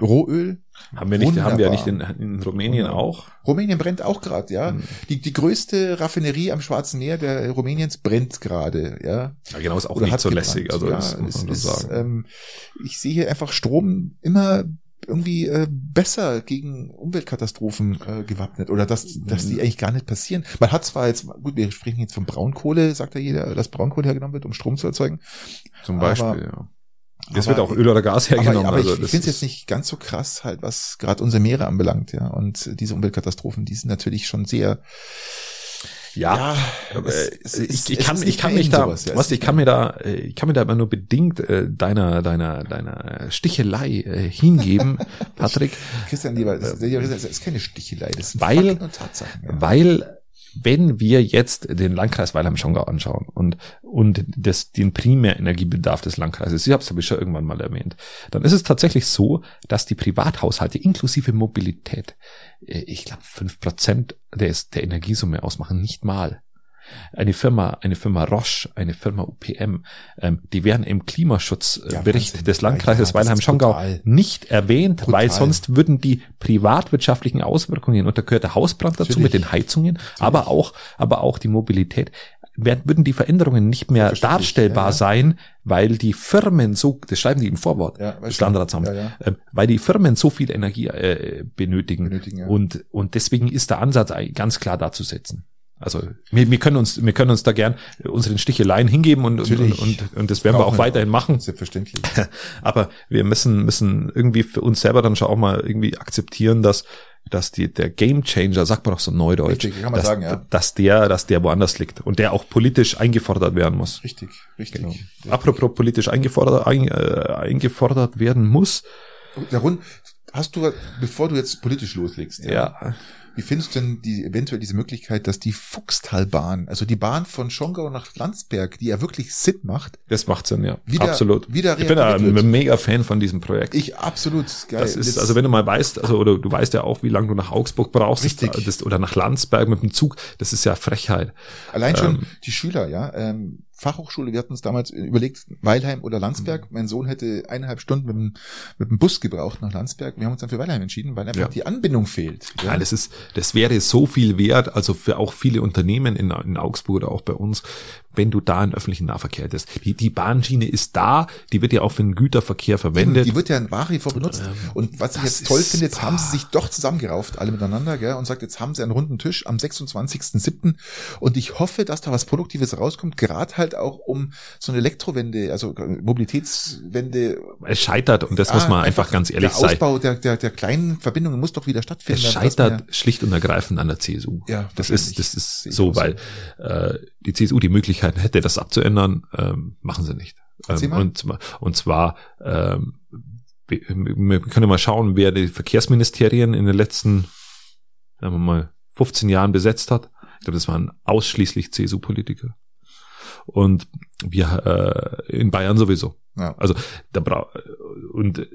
Rohöl. Haben wir nicht, haben wir ja Wunderbar. nicht in, in Rumänien Wunderbar. auch? Rumänien brennt auch gerade, ja. Hm. Die, die größte Raffinerie am Schwarzen Meer der Rumäniens brennt gerade, ja. Ja, genau, ist auch Oder nicht so gebrannt. lässig, also ja, das muss man ist, sagen. Ähm, ich sehe hier einfach Strom immer irgendwie äh, besser gegen Umweltkatastrophen äh, gewappnet oder dass, dass Mhm. die eigentlich gar nicht passieren. Man hat zwar jetzt, gut, wir sprechen jetzt von Braunkohle, sagt ja jeder, dass Braunkohle hergenommen wird, um Strom zu erzeugen. Zum Beispiel, ja. Es wird auch Öl oder Gas hergenommen. Aber, aber also ich, finde es ist- jetzt nicht ganz so krass, halt, was gerade unsere Meere anbelangt, ja. Und diese Umweltkatastrophen, die sind natürlich schon sehr, Ja, es- äh, es ich, ist- ich kann, ist ich nicht kann mich da, sowas, ja. Es was, ist ich kann mir da, äh, ich kann mir da immer nur bedingt äh, deiner, deiner, deiner Stichelei äh, hingeben, Patrick, Christian Lieber, das, das ist keine Stichelei, das sind Weil- Fakten und Tatsachen. Ja. weil wenn wir jetzt den Landkreis Weilheim-Schongau anschauen und, und das, den Primärenergiebedarf des Landkreises, ich habe es habe ich schon irgendwann mal erwähnt, dann ist es tatsächlich so, dass die Privathaushalte inklusive Mobilität, äh, ich glaube fünf Prozent der, der Energiesumme ausmachen, nicht mal. Eine Firma, eine Firma Roche, eine Firma UPM, ähm, die werden im Klimaschutzbericht des Landkreises Ja, das ist Weilheim-Schongau nicht erwähnt, Brutal. weil sonst würden die privatwirtschaftlichen Auswirkungen, und da gehört der Hausbrand dazu Natürlich. mit den Heizungen, aber auch, aber auch die Mobilität, werden, würden die Veränderungen nicht mehr darstellbar ja, ja. sein, weil die Firmen so, das schreiben die im Vorwort Ja, weiß des schon. Landratsamts, Ja, ähm, weil die Firmen so viel Energie äh, benötigen, Benötigen, und, und deswegen ist der Ansatz ganz klar da zu setzen. Also wir, wir können uns, wir können uns da gern unseren Sticheleien hingeben und, und, Natürlich. und, und das werden wir auch weiterhin machen. Selbstverständlich. Aber wir müssen, müssen irgendwie für uns selber dann schon auch mal irgendwie akzeptieren, dass, dass die, der Game Changer, sagt man doch so neudeutsch, Richtig, kann man dass, sagen, ja. dass der, dass der woanders liegt und der auch politisch eingefordert werden muss. Richtig, richtig. Genau. Ja. Apropos politisch eingefordert, ein, äh, eingefordert werden muss. Rund, hast du, bevor du jetzt politisch loslegst, Ja, wie findest du denn die, eventuell diese Möglichkeit, dass die Fuchstalbahn, also die Bahn von Schongau nach Landsberg, die ja wirklich Sinn macht, das macht Sinn, ja. Wieder- Absolut. wieder ich bin ein mega Fan von diesem Projekt. ich absolut geil. Das ist, also wenn du mal weißt, also oder du weißt ja auch, wie lange du nach Augsburg brauchst, Richtig. Das, oder nach Landsberg mit dem Zug, das ist ja Frechheit. Allein schon Ähm, die Schüler, ja, ähm, Fachhochschule. Wir hatten uns damals überlegt, Weilheim oder Landsberg. Mhm. Mein Sohn hätte eineinhalb Stunden mit dem, mit dem Bus gebraucht nach Landsberg. Wir haben uns dann für Weilheim entschieden, weil einfach ja. die Anbindung fehlt. Ja. ja, das ist, das wäre so viel wert, also für auch viele Unternehmen in, in Augsburg oder auch bei uns, wenn du da einen öffentlichen Nahverkehr hättest. Die, die Bahnschiene ist da, die wird ja auch für den Güterverkehr verwendet. Die wird ja nach wie vor benutzt. Ähm, und was ich jetzt toll finde, jetzt haben sie sich doch zusammengerauft, alle miteinander, gell, und sagt, jetzt haben sie einen runden Tisch am 26.07. Und ich hoffe, dass da was Produktives rauskommt, gerade halt auch um so eine Elektrowende, also Mobilitätswende. Es scheitert, und das ah, muss man einfach, einfach ganz ehrlich sagen. Der Ausbau der, der, der kleinen Verbindungen muss doch wieder stattfinden. Es scheitert schlicht und ergreifend an der CSU. Ja, das ist, das ist so, weil äh, die CSU die Möglichkeit hätte, das abzuändern, ähm, machen sie nicht. Ähm, und, und zwar ähm, wir können mal schauen, wer die Verkehrsministerien in den letzten, sagen wir mal, 15 Jahren besetzt hat. Ich glaube, das waren ausschließlich CSU-Politiker. Und wir äh, in Bayern sowieso. Ja. Also da bra und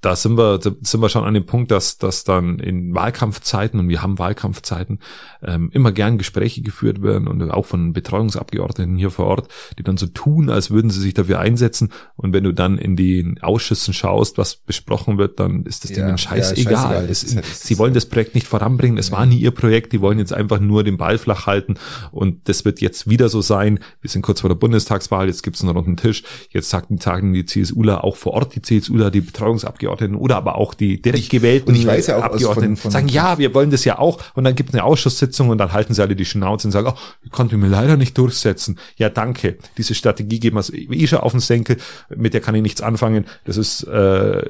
da sind wir, da sind wir schon an dem Punkt, dass, dass dann in Wahlkampfzeiten, und wir haben Wahlkampfzeiten, ähm, immer gern Gespräche geführt werden und auch von Betreuungsabgeordneten hier vor Ort, die dann so tun, als würden sie sich dafür einsetzen. Und wenn du dann in den Ausschüssen schaust, was besprochen wird, dann ist das ja, denen scheißegal. Ja, es, sie wollen das Projekt nicht voranbringen. Es war nie ihr Projekt. Die wollen jetzt einfach nur den Ball flach halten. Und das wird jetzt wieder so sein. Wir sind kurz vor der Bundestagswahl. Jetzt gibt es einen runden Tisch. Jetzt sagen die CSUler auch vor Ort, die CSUler, die Betreuungsabgeordneten, Abgeordneten oder aber auch die direkt gewählten ich weiß ja auch Abgeordneten von, von, sagen, ja, wir wollen das ja auch und dann gibt es eine Ausschusssitzung und dann halten sie alle die Schnauze und sagen, oh, konnte mir leider nicht durchsetzen. Ja, danke. Diese Strategie geben wir eh schon auf den Senkel, mit der kann ich nichts anfangen. Das ist äh,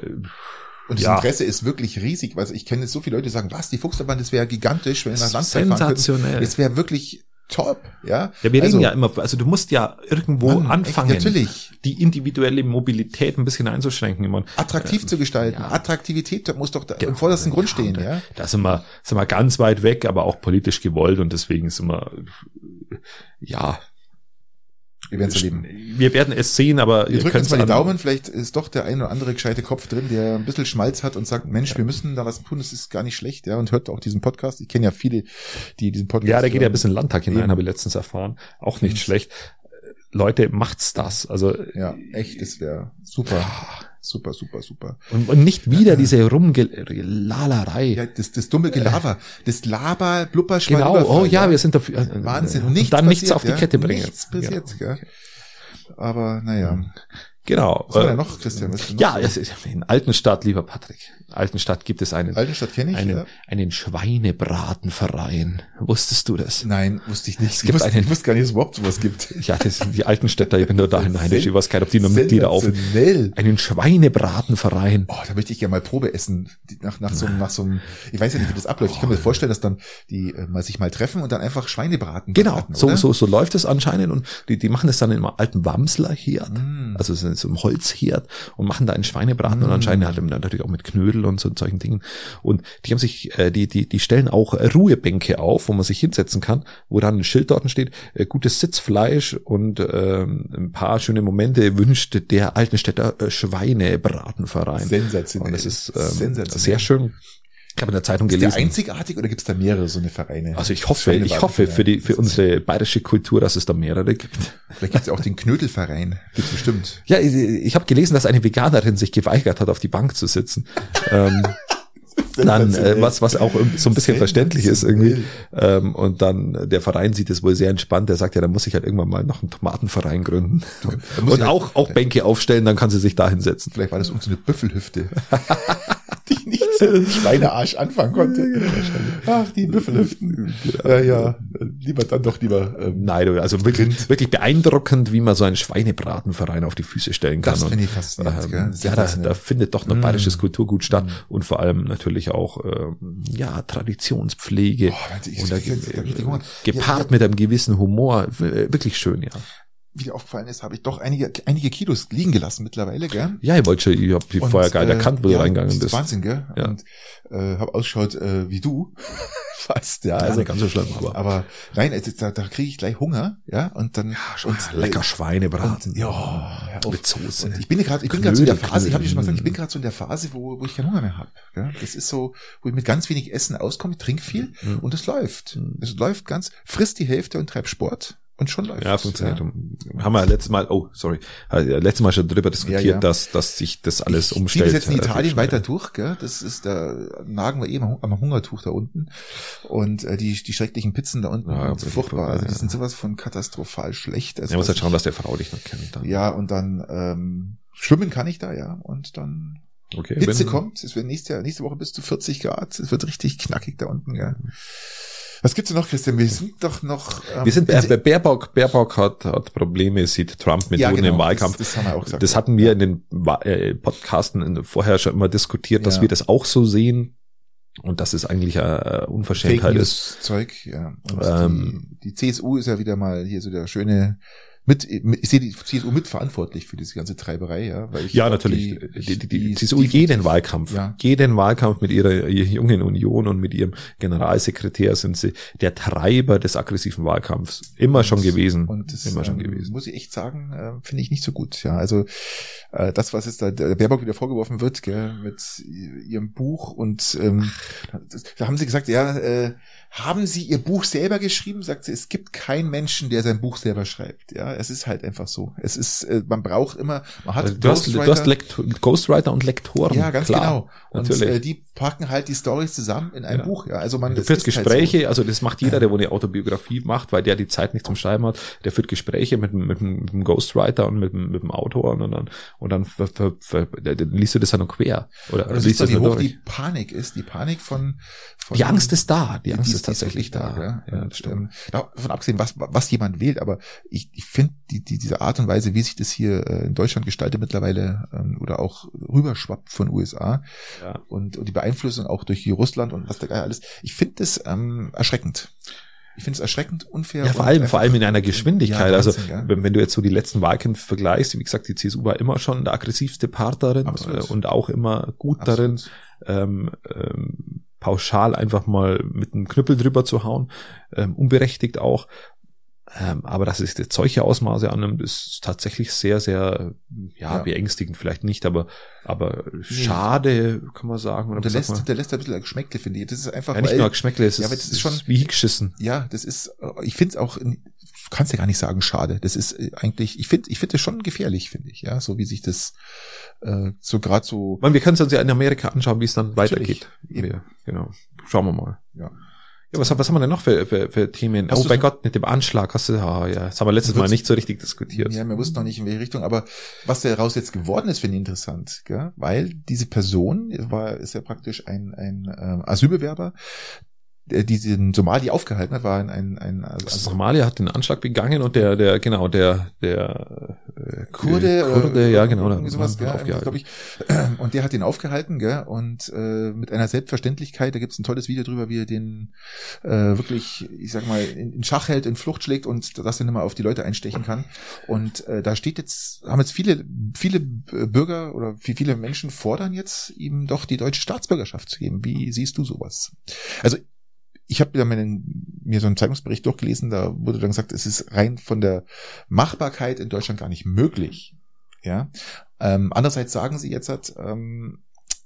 und das ja. Interesse ist wirklich riesig, weil ich kenne so viele Leute, die sagen, was, die Fuchsbahn, das wäre gigantisch, wenn wir nach Landszeit Sensationell. Es wäre wirklich top, ja. Ja, wir also, reden ja immer, also du musst ja irgendwo Mann, anfangen, echt, natürlich. die individuelle Mobilität ein bisschen einzuschränken. Immer. Attraktiv äh, zu gestalten. Ja. Attraktivität muss doch da genau. im vordersten Grund stehen, ja. ja. Da sind wir, sind wir ganz weit weg, aber auch politisch gewollt und deswegen sind wir, ja, wir werden es erleben. Wir werden es sehen, aber wir drücken uns mal die Daumen. Vielleicht ist doch der ein oder andere gescheite Kopf drin, der ein bisschen Schmalz hat und sagt, Mensch, ja. wir müssen da was tun. Das ist gar nicht schlecht, ja. Und hört auch diesen Podcast. Ich kenne ja viele, die diesen Podcast. Ja, der geht ja bis in den Landtag hinein, habe ich letztens erfahren. Auch nicht schlecht. Leute, macht's das. Also ja, echt, das wäre super. Super, super, super. Und, und nicht wieder diese Rumgelalerei. Ja, das, das dumme Gelaber. Das Laber, Blubber, Genau, oh ja, wir sind dafür. Äh, Wahnsinn. Und nichts dann passiert, nichts auf die Kette bringen. Nichts passiert, ja. Gell? Aber naja. Genau. Was war da noch, Christian? Noch ja, es ist in Altenstadt, lieber Patrick. Altenstadt gibt es einen, Altenstadt kenne ich, einen, ja. einen Schweinebratenverein. Wusstest du das? Nein, wusste ich nicht. Es gibt ich, wusste, einen, ich wusste gar nicht, dass es überhaupt sowas gibt. Ja, das sind die Altenstädter, ich bin nur dahin heimisch. Ich weiß gar nicht, ob die noch Mitglieder auf. Einen Schweinebratenverein. Oh, da möchte ich gerne mal Probe essen. Nach, nach so, nach so einem, ich weiß ja nicht, wie das abläuft. Ich kann mir vorstellen, dass dann die äh, sich mal treffen und dann einfach Schweinebraten Genau, braten, so, so, so läuft es anscheinend und die, die machen das dann in einem alten Wamslerherd. Mm. Also so einem Holzherd und machen da einen Schweinebraten mm. und anscheinend hat er natürlich auch mit Knödel und so solchen Dingen. Und die haben sich, äh, die, die, die stellen auch Ruhebänke auf, wo man sich hinsetzen kann, wo dann ein Schild dort steht, äh, gutes Sitzfleisch und äh, ein paar schöne Momente wünscht der Altenstädter äh, Schweinebratenverein. Sensationell. Und das ist ähm, sehr schön. Ich habe in der Zeitung gelesen. Ist der einzigartig oder gibt es da mehrere so eine Vereine? Also ich hoffe, ich hoffe für die für unsere bayerische Kultur, dass es da mehrere gibt. Vielleicht gibt es auch den Knödelverein. Gibt's bestimmt. Ja, ich, ich habe gelesen, dass eine Veganerin sich geweigert hat, auf die Bank zu sitzen. ähm, dann äh, was was auch so ein bisschen verständlich ist irgendwie ähm, und dann der Verein sieht es wohl sehr entspannt der sagt ja dann muss ich halt irgendwann mal noch einen Tomatenverein gründen und auch auch Bänke aufstellen dann kann sie sich da hinsetzen vielleicht war das um so eine Büffelhüfte die nicht Schweinearsch anfangen konnte. Ach die Büffelhüften ja. ja lieber dann doch lieber ähm, nein also wirklich, wirklich beeindruckend wie man so einen Schweinebratenverein auf die Füße stellen kann. Das finde ich faszinierend ähm, ja da, da findet doch noch mm. bayerisches Kulturgut statt mm. und vor allem natürlich auch äh, ja Traditionspflege oh, und da, äh, gepaart ja, ja. mit einem gewissen Humor. Wirklich schön ja wie dir aufgefallen ist, habe ich doch einige, einige Kilos liegen gelassen mittlerweile, gell? Ja, ihr wollt schon, ich hab die vorher gar nicht äh, erkannt, wo ja, du reingegangen bist. Wahnsinn, gell? Ja. Und äh, habe ausgeschaut äh, wie du. Fast, ja. ja also, ganz so schlimm, aber. Aber nein, also, da, da kriege ich gleich Hunger, ja, und dann. Ja, schon und, lecker Schweinebraten. Und, ja, mit Soße. Und ich bin gerade, ich bin gerade so in der Phase, ich habe dir schon mal gesagt, ich bin gerade so in der Phase, wo, wo ich keinen Hunger mehr habe. Ja? Das ist so, wo ich mit ganz wenig Essen auskomme, ich trinke viel mhm. und es läuft. Mhm. Es läuft ganz, frisst die Hälfte und treib Sport und schon läuft Ja, funktioniert. Ja. Haben wir letztes Mal, oh, sorry, letztes Mal schon darüber diskutiert, ja, ja. dass, dass sich das alles ich umstellt. Ich jetzt in Italien weiter durch, gell? Das ist, da nagen wir eben am Hungertuch da unten. Und äh, die, die schrecklichen Pizzen da unten ja, sind furchtbar. Also die sind sowas von katastrophal schlecht. Also, ja, muss halt schauen, dass der Frau dich noch kennt. Dann. Ja, und dann ähm, schwimmen kann ich da, ja. Und dann Okay, Hitze kommt, es wird nächste, nächste Woche bis zu 40 Grad, es wird richtig knackig da unten, gell. Was gibt's denn noch, Christian? Wir sind doch noch. Ähm, wir sind äh, Baerbock, Baerbock hat, hat Probleme, sieht Trump mit ja, genau, im Wahlkampf. Das, das, haben wir auch gesagt. Das hatten wir in den äh, Podcasten vorher schon immer diskutiert, dass ja. wir das auch so sehen. Und das ist eigentlich äh, Unverschämtheit ist. Zeug, ja. Und ähm, die, die CSU ist ja wieder mal hier so der schöne mit, ich sehe die CSU mitverantwortlich für diese ganze Treiberei, ja. Weil ich ja, natürlich. Die, die, die, die CSU jeden Wahlkampf, ja. jeden Wahlkampf mit ihrer jungen Union und mit ihrem Generalsekretär sind sie der Treiber des aggressiven Wahlkampfs. Immer und, schon gewesen. Und das, immer schon ähm, gewesen. Muss ich echt sagen, äh, finde ich nicht so gut, ja. Also äh, das, was jetzt da der Baerbock wieder vorgeworfen wird, gell, mit ihrem Buch und ähm, da haben sie gesagt, ja, äh, haben Sie Ihr Buch selber geschrieben? Sagt sie, es gibt keinen Menschen, der sein Buch selber schreibt. Ja, es ist halt einfach so. Es ist, äh, man braucht immer, man hat also du, hast, du hast Ghostwriter und Lektoren. Ja, ganz klar, genau. Und natürlich. Äh, die packen halt die Stories zusammen in ein ja. Buch. Ja, also man du führst Gespräche, halt so. also das macht jeder, der wo eine Autobiografie macht, weil der die Zeit nicht zum Schreiben hat. Der führt Gespräche mit, mit, mit dem Ghostwriter und mit, mit dem Autor und dann und dann, für, für, für, dann liest du das dann noch quer oder also liest du das wie hoch durch. die Panik ist, die Panik von, von die Angst ist da, die Angst die, ist tatsächlich da. da. Ja, und, ähm, davon abgesehen, was was jemand wählt, aber ich, ich finde die, die diese Art und Weise, wie sich das hier äh, in Deutschland gestaltet mittlerweile ähm, oder auch rüberschwappt von USA ja. und, und die Beeinflussung auch durch Russland und was Geier alles. Ich finde das ähm, erschreckend. Ich finde es erschreckend unfair. Ja, vor allem, vor allem in einer Geschwindigkeit. Ja, also ja. wenn, wenn, du jetzt so die letzten Wahlkämpfe vergleichst, wie gesagt, die CSU war immer schon der aggressivste Part darin Absolut. Äh, und auch immer gut Absolut. darin, ähm, ähm, pauschal einfach mal mit einem Knüppel drüber zu hauen, ähm, unberechtigt auch. Ähm, aber dass es jetzt solche Ausmaße annimmt, ist tatsächlich sehr, sehr, ja, ja. beängstigend vielleicht nicht, aber, aber schade, kann man sagen. Oder der, lässt, der lässt ein bisschen Geschmäckle, finde ich. Das ist einfach. Ja, nicht nur Geschmäckle, es ja, ist, das ist schon wie geschissen. Ja, das ist, ich finde es auch, du kannst ja gar nicht sagen, schade. Das ist äh, eigentlich, ich finde, ich finde es schon gefährlich, finde ich, ja, so wie sich das, äh, so gerade so. Man, wir können es uns ja in Amerika anschauen, wie es dann weitergeht. Ja, genau. Schauen wir mal. Ja. Ja, was, was haben wir denn noch für, für, für Themen? Hast oh bei Gott, mit dem Anschlag hast du, ah, ja, das haben wir letztes Mal nicht so richtig diskutiert. Ja, wir wussten noch nicht in welche Richtung, aber was daraus jetzt geworden ist, finde ich interessant, gell? weil diese Person war, ist ja praktisch ein, ein ähm, Asylbewerber, diesen Somali aufgehalten hat, war ein, ein, ein also, Somalia hat den Anschlag begangen und der, der, genau, der, der äh, Kurde, Kurde, äh, ja, genau, irgendwie sowas, gell, glaub ich. Und der hat den aufgehalten, gell, und äh, mit einer Selbstverständlichkeit, da gibt's ein tolles Video drüber, wie er den äh, wirklich, ich sag mal, in, in Schach hält, in Flucht schlägt und das dann immer auf die Leute einstechen kann. Und äh, da steht jetzt, haben jetzt viele, viele Bürger oder viele Menschen fordern jetzt ihm doch die deutsche Staatsbürgerschaft zu geben. Wie siehst du sowas? Also ich habe mir so einen Zeitungsbericht durchgelesen, da wurde dann gesagt, es ist rein von der Machbarkeit in Deutschland gar nicht möglich. Ja. Ähm, andererseits sagen sie jetzt, ähm,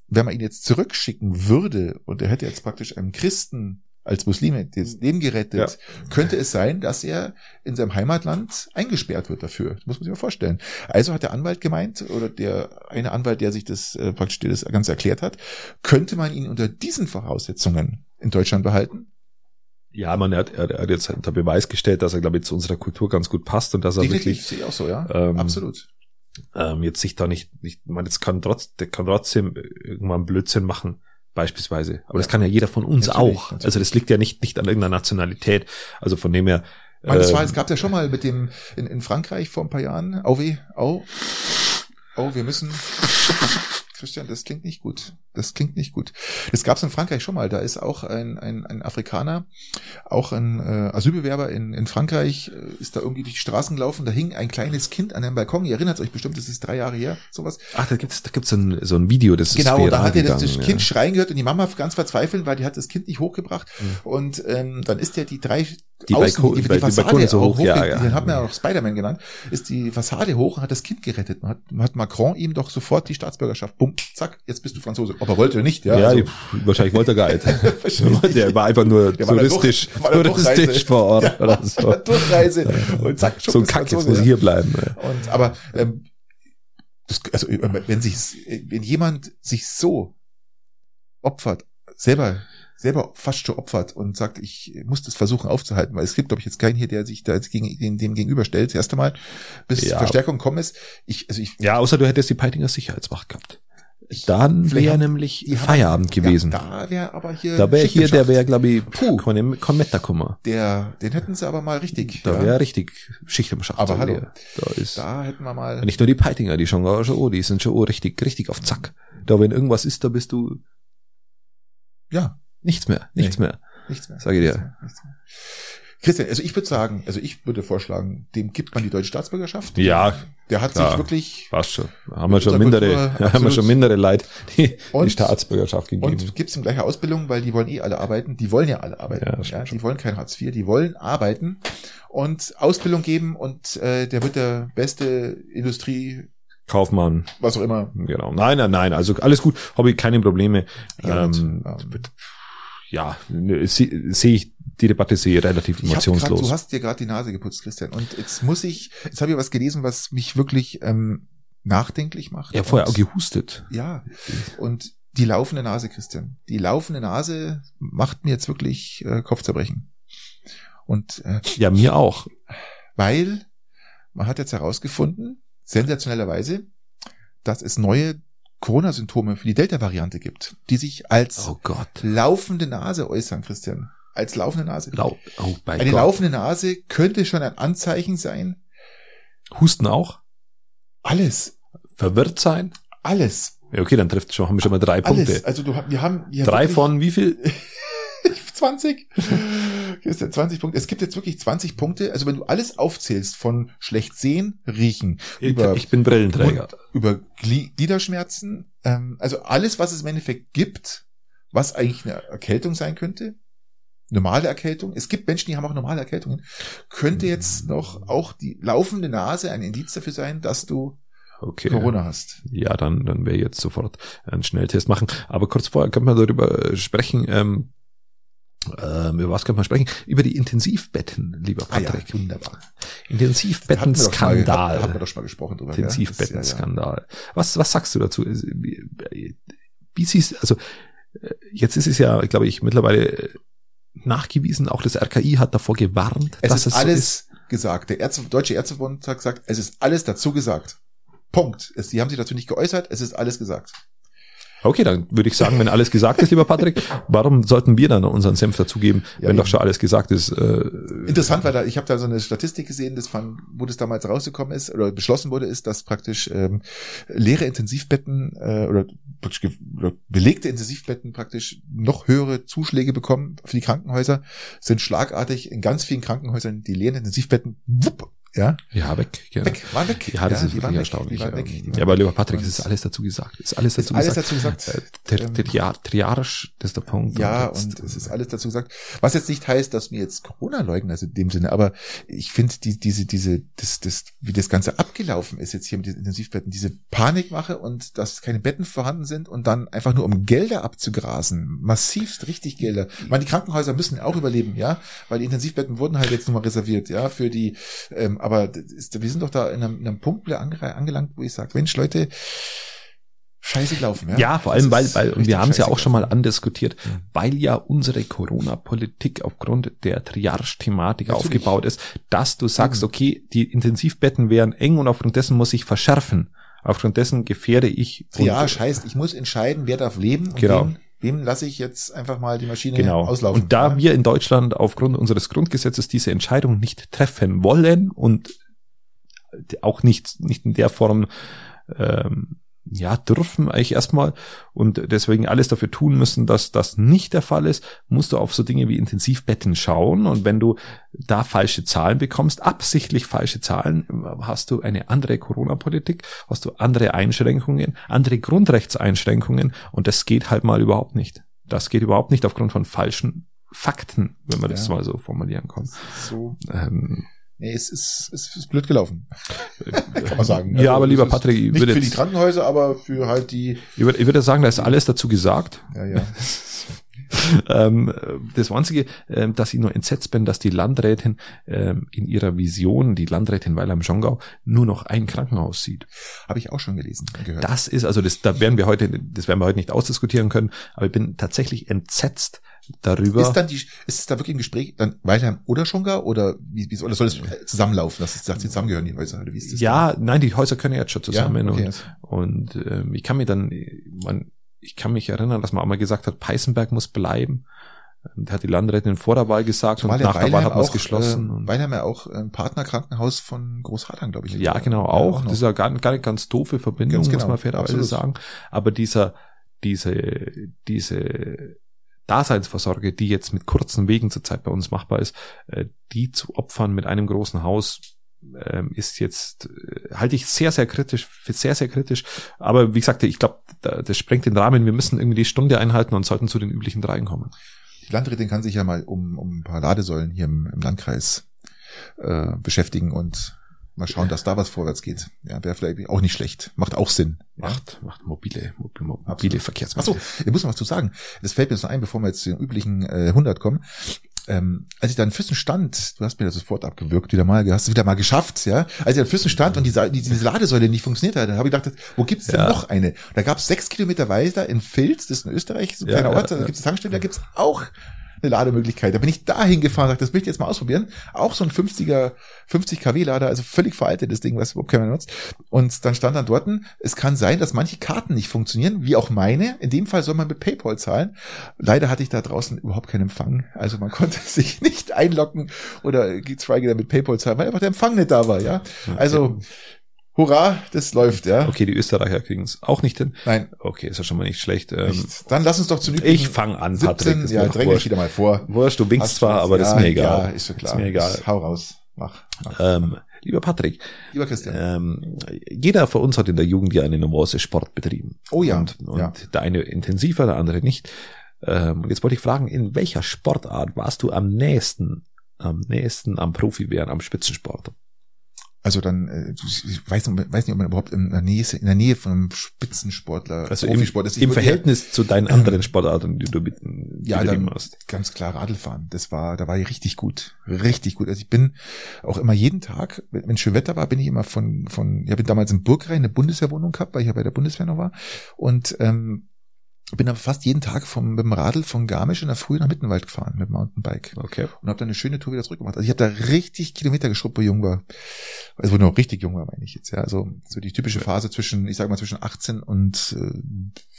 wenn man ihn jetzt zurückschicken würde und er hätte jetzt praktisch einem Christen als Muslime das Leben gerettet, ja. könnte es sein, dass er in seinem Heimatland eingesperrt wird dafür. Das muss man sich mal vorstellen. Also hat der Anwalt gemeint, oder der eine Anwalt, der sich das äh, praktisch das Ganze erklärt hat, könnte man ihn unter diesen Voraussetzungen in Deutschland behalten ja, man hat, er, hat jetzt unter Beweis gestellt, dass er, glaube ich, zu unserer Kultur ganz gut passt und dass er Definitiv, wirklich. Sehe ich auch so, ja. Ähm, Absolut. Ähm, jetzt sich da nicht, nicht, man, jetzt kann trotz, der kann trotzdem irgendwann Blödsinn machen, beispielsweise. Aber ja. das kann ja jeder von uns natürlich, auch. Natürlich. Also das liegt ja nicht, nicht an irgendeiner Nationalität. Also von dem her. Man, das war, ähm, es gab ja schon mal mit dem, in, in Frankreich vor ein paar Jahren, au weh, au, oh, wir müssen, Christian, das klingt nicht gut. Das klingt nicht gut. Das gab es in Frankreich schon mal. Da ist auch ein, ein, ein Afrikaner, auch ein äh, Asylbewerber in, in Frankreich, äh, ist da irgendwie durch die Straßen gelaufen. Da hing ein kleines Kind an einem Balkon. Ihr erinnert euch bestimmt, das ist drei Jahre her, sowas. Ach, da gibt's da gibt's so ein, so ein Video, das genau, ist Genau, da hat er das, das Kind ja. schreien gehört und die Mama ganz verzweifeln, weil die hat das Kind nicht hochgebracht. Mhm. Und ähm, dann ist der die drei Die, außen, Balkon, die, die, die, Fassade Balkone so auch hoch, ja, hoch- ja. Den hat man ja auch Spider-Man genannt, ist die Fassade hoch und hat das Kind gerettet. Man hat, man hat Macron ihm doch sofort die Staatsbürgerschaft, bumm, zack, jetzt bist du Franzose. Ob er wollte oder nicht, ja. Ja, also, die, wahrscheinlich wollte er gar nicht. Der war einfach nur Der war touristisch, durch- war touristisch vor Ort Ja, oder so. Durchreise und zack, So ein Kack, jetzt muss ich hier bleiben. ja. Und aber ähm, das, also wenn sich wenn jemand sich so opfert, selber selber fast schon opfert und sagt, ich muss das versuchen aufzuhalten, weil es gibt, glaube ich, jetzt keinen hier, der sich da jetzt gegen dem, dem gegenüberstellt. Das erste Mal, bis Ja. Verstärkung kommen ist. Ich, also ich, Ja, außer du hättest die Peitinger Sicherheitswacht gehabt. ich Dann wäre nämlich Feierabend gewesen. Ja, da wäre aber hier. da wäre hier, der wäre, glaube ich, Puh. kein, kein Metterkummer. der, den hätten sie aber mal richtig. Da ja. wäre richtig Schicht im Schacht. Aber hallo. Da ist da hätten wir mal. nicht nur die Peitinger, die schon, schon, oh, die sind schon oh, richtig, richtig auf Zack. Da, wenn irgendwas ist, da bist du Ja, nichts mehr, nichts mehr. nichts mehr. Sag ich dir. Nichts mehr, nichts mehr. Christian, also ich würde sagen, also ich würde vorschlagen, dem gibt man die deutsche Staatsbürgerschaft. Ja, Der hat klar. sich wirklich Passt schon. Da haben wir schon mindere, Kultur, haben wir schon mindere Leid die, die Und- Staatsbürgerschaft gegeben. und gibt's ihm gleiche Ausbildung, weil die wollen eh alle arbeiten. Die wollen ja alle arbeiten. Ja, Ja, stimmt die wollen kein Hartz IV, die wollen arbeiten und Ausbildung geben und äh, der wird der beste Industrie, Kaufmann, was auch immer. genau. Nein, nein, nein, also alles gut, habe ich keine Probleme. Ja, ähm, ähm, ja, sehe seh ich, die Debatte sehe ich relativ hab grad, emotionslos. du hast dir gerade die Nase geputzt, Christian. Und jetzt muss ich, jetzt habe ich was gelesen, was mich wirklich ähm, nachdenklich macht. ja, vorher auch gehustet. Ja, und die laufende Nase, Christian. Die laufende Nase macht mir jetzt wirklich äh, Kopfzerbrechen. Und äh, Ja, mir auch. weil man hat jetzt herausgefunden, sensationellerweise, dass es neue Corona-Symptome für die Delta-Variante gibt, die sich als Oh Gott. laufende Nase äußern, Christian. Als laufende Nase. Lau oh Eine Gott. laufende Nase könnte schon ein Anzeichen sein. Husten auch? Alles, Verwirrt sein? alles, Ja, okay, dann trifft schon, haben wir schon mal drei Punkte. alles. Also du, wir haben hier Drei wirklich von wie viel? 20. Hier ist der 20 Punkte. Es gibt jetzt wirklich 20 Punkte. Also wenn du alles aufzählst von schlecht sehen, riechen, Ich, über ich bin Brillenträger. über Gli- Gliederschmerzen, ähm, also alles, was es im Endeffekt gibt, was eigentlich eine Erkältung sein könnte, normale Erkältung, es gibt Menschen, die haben auch normale Erkältungen, könnte jetzt noch auch die laufende Nase ein Indiz dafür sein, dass du Okay. Corona hast. Ja, dann, dann wäre jetzt sofort einen Schnelltest machen. Aber kurz vorher können wir darüber sprechen, ähm, ähm, über was können wir sprechen? Über die Intensivbetten, lieber Ah ja, Patrick. wunderbar. Intensivbettenskandal. Hatten wir doch schon mal gesprochen drüber. ist ja, ja. Intensivbettenskandal. Was, was sagst du dazu? Wie, siehst also äh, jetzt ist es ja, glaube ich, mittlerweile äh, nachgewiesen, auch das RKI hat davor gewarnt, Es dass ist es alles so ist. gesagt. Der Ärzte, Deutsche Ärztebund hat gesagt, es ist alles dazu gesagt. Punkt. Es, die haben sich dazu nicht geäußert, es ist alles gesagt. Okay, dann würde ich sagen, wenn alles gesagt ist, lieber Patrick, warum sollten wir dann unseren Senf dazugeben, Ja, wenn doch schon alles gesagt ist? Äh, Interessant war da, ich habe da so eine Statistik gesehen, das fand, wo das damals rausgekommen ist oder beschlossen wurde, ist, dass praktisch ähm, leere Intensivbetten äh, oder, oder belegte Intensivbetten praktisch noch höhere Zuschläge bekommen für die Krankenhäuser, sind schlagartig in ganz vielen Krankenhäusern die leeren Intensivbetten wupp, ja, Ja, weg. Ja, weg, waren weg. ja das ist die waren wirklich erstaunlich. Weg, ja, aber lieber Patrick, Und es ist alles dazu gesagt. Es ist alles ist dazu alles gesagt. dazu gesagt. Äh, Ter, Ähm, triarisch, das ist der Punkt. Ja, jetzt- und es ist alles dazu gesagt. Was jetzt nicht heißt, dass wir jetzt Corona leugnen, also in dem Sinne, aber ich finde die, diese, diese, das, das, wie das Ganze abgelaufen ist jetzt hier mit diesen Intensivbetten, diese Panikmache und dass keine Betten vorhanden sind und dann einfach nur um Gelder abzugrasen, massivst richtig Gelder. Ich meine, die Krankenhäuser müssen auch überleben, ja, weil die Intensivbetten wurden halt jetzt nur mal reserviert, ja, für die, ähm, aber ist, wir sind doch da in einem, in einem Punkt angelangt, wo ich sage, Mensch, Leute, scheiße gelaufen, ja. Ja, vor allem, weil, weil, und wir haben es ja auch schon mal andiskutiert, Mhm. weil ja unsere Corona-Politik aufgrund der Triage-Thematik aufgebaut ist, dass du sagst, Eben. okay, die Intensivbetten wären eng und aufgrund dessen muss ich verschärfen. Aufgrund dessen gefährde ich. Triage heißt, ich muss entscheiden, wer darf leben und Genau. wem, wem lasse ich jetzt einfach mal die Maschine Genau. auslaufen. Und da ja? wir in Deutschland aufgrund unseres Grundgesetzes diese Entscheidung nicht treffen wollen und auch nicht, nicht in der Form ähm, ja, dürfen eigentlich erstmal und deswegen alles dafür tun müssen, dass das nicht der Fall ist, musst du auf so Dinge wie Intensivbetten schauen und wenn du da falsche Zahlen bekommst, absichtlich falsche Zahlen, hast du eine andere Corona-Politik, hast du andere Einschränkungen, andere Grundrechtseinschränkungen und das geht halt mal überhaupt nicht. Das geht überhaupt nicht aufgrund von falschen Fakten, wenn man das Ja. mal so formulieren kann. So. Ähm, Nee, es ist, es ist blöd gelaufen. Kann man sagen. Ja, Also, aber lieber Patrick, ich Nicht würde für die Krankenhäuser, aber für halt die, ich würde, ich würde sagen, da ist alles dazu gesagt. ja, ja. ähm, das Einzige, ähm, dass ich nur entsetzt bin, dass die Landrätin ähm, in ihrer Vision, die Landrätin Weiler im Schongau, nur noch ein Krankenhaus sieht. Habe ich auch schon gelesen gehört. Das ist, also das, da werden wir heute, das werden wir heute nicht ausdiskutieren können, aber ich bin tatsächlich entsetzt darüber. Ist dann die, ist es da wirklich im Gespräch dann Weilheim oder Schongau oder wie, wie oder soll es zusammenlaufen, dass es sagt, sie zusammengehören die Häuser oder wie ist das? ja, nein, die Häuser können jetzt schon zusammen ja, okay. und, und ähm, ich kann mir dann, man, ich kann mich erinnern, dass man auch mal gesagt hat, Peißenberg muss bleiben. Da hat die Landrätin vor der Wahl gesagt Zumal und ja nach der Wahl hat man es auch, geschlossen. Äh, Weilheim ja auch ein Partnerkrankenhaus von Großradang, glaube ich. Ja, genau, auch. noch. das ist ja gar, gar nicht ganz doofe Verbindung, Ganz muss genau, man fairerweise sagen. Aber dieser, diese, diese Daseinsvorsorge, die jetzt mit kurzen Wegen zurzeit bei uns machbar ist, äh, die zu opfern mit einem großen Haus, ähm, ist jetzt, äh, halte ich sehr, sehr kritisch, für sehr, sehr kritisch. Aber wie gesagt, ich glaube, das sprengt den Rahmen. Wir müssen irgendwie die Stunde einhalten und sollten zu den üblichen dreien kommen. Die Landrätin kann sich ja mal um, um ein paar Ladesäulen hier im, im Landkreis äh, beschäftigen und mal schauen, dass da was vorwärts geht. Ja, wäre vielleicht auch nicht schlecht. Macht auch Sinn. Ja. Macht, macht mobile, mobile, mobile. Verkehrsmittel. Ach so, ich muss noch was zu sagen. Das fällt mir noch ein, bevor wir jetzt zu den üblichen äh, 100 kommen. Ähm, als ich da in Füssen stand, du hast mir das sofort abgewürgt, wieder mal, hast es wieder mal geschafft, ja. Als ich in Füssen stand und diese, diese Ladesäule nicht funktioniert hat, dann habe ich gedacht, wo gibt's denn Ja. noch eine? Da gab es sechs Kilometer weiter in Filz, das ist in Österreich, so ein Ja, kleiner ja, Ort, da ja. gibt's eine Tankstelle, da gibt's auch eine Lademöglichkeit. Da bin ich da hingefahren, sagte, das möchte ich jetzt mal ausprobieren. Auch so ein 50er, 50 kW Lader, also völlig veraltetes Ding, was überhaupt keiner nutzt. Und dann stand dann dort, es kann sein, dass manche Karten nicht funktionieren, wie auch meine. In dem Fall soll man mit PayPal zahlen. Leider hatte ich da draußen überhaupt keinen Empfang. Also man konnte sich nicht einloggen oder geschweige mit PayPal zahlen, weil einfach der Empfang nicht da war, ja. Also, hurra, das läuft, ja. Okay, die Österreicher kriegen es auch nicht hin. Nein, Okay, ist ja schon mal nicht schlecht. Ähm, nicht. Dann lass uns doch zu ich fange an, Patrick. 17, ist ja, mir doch dränge ich wurscht. wieder mal vor. Wurscht, du winkst Hast zwar, aber das ist ja, mir egal. Ja, ist schon klar. Ist mir egal. Hau raus. Mach. mach. Ähm, lieber Patrick, Lieber Christian. ähm, jeder von uns hat in der Jugend ja einen normalen Sport betrieben. Oh ja, Und, und ja. der eine intensiver, der andere nicht. Ähm, und jetzt wollte ich fragen, in welcher Sportart warst du am nächsten, am nächsten am Profi werden, am Spitzensport? Also dann, äh, ich weiß, nicht, weiß nicht, ob man überhaupt in der Nähe, in der Nähe von einem Spitzensportler, Also im, Profisport ist. Ich im Verhältnis zu deinen anderen Sportarten, die du mit, Ja, betrieben dann hast. ganz klar Radlfahren. Das war, da war ich richtig gut, richtig gut. Also ich bin auch immer jeden Tag, wenn schön Wetter war, bin ich immer von von, ja, bin damals in Burgrhein eine Bundeswehrwohnung gehabt, weil ich ja bei der Bundeswehr noch war und ähm, bin aber fast jeden Tag vom mit dem Radl von Garmisch in der Früh nach Mittenwald gefahren mit dem Mountainbike Okay. und habe dann eine schöne Tour wieder zurückgemacht. Also ich habe da richtig Kilometer geschrubbt, wo ich jung war. Also wo ich noch richtig jung war, meine ich jetzt. Ja, also so die typische Phase zwischen, ich sag mal zwischen 18 und äh,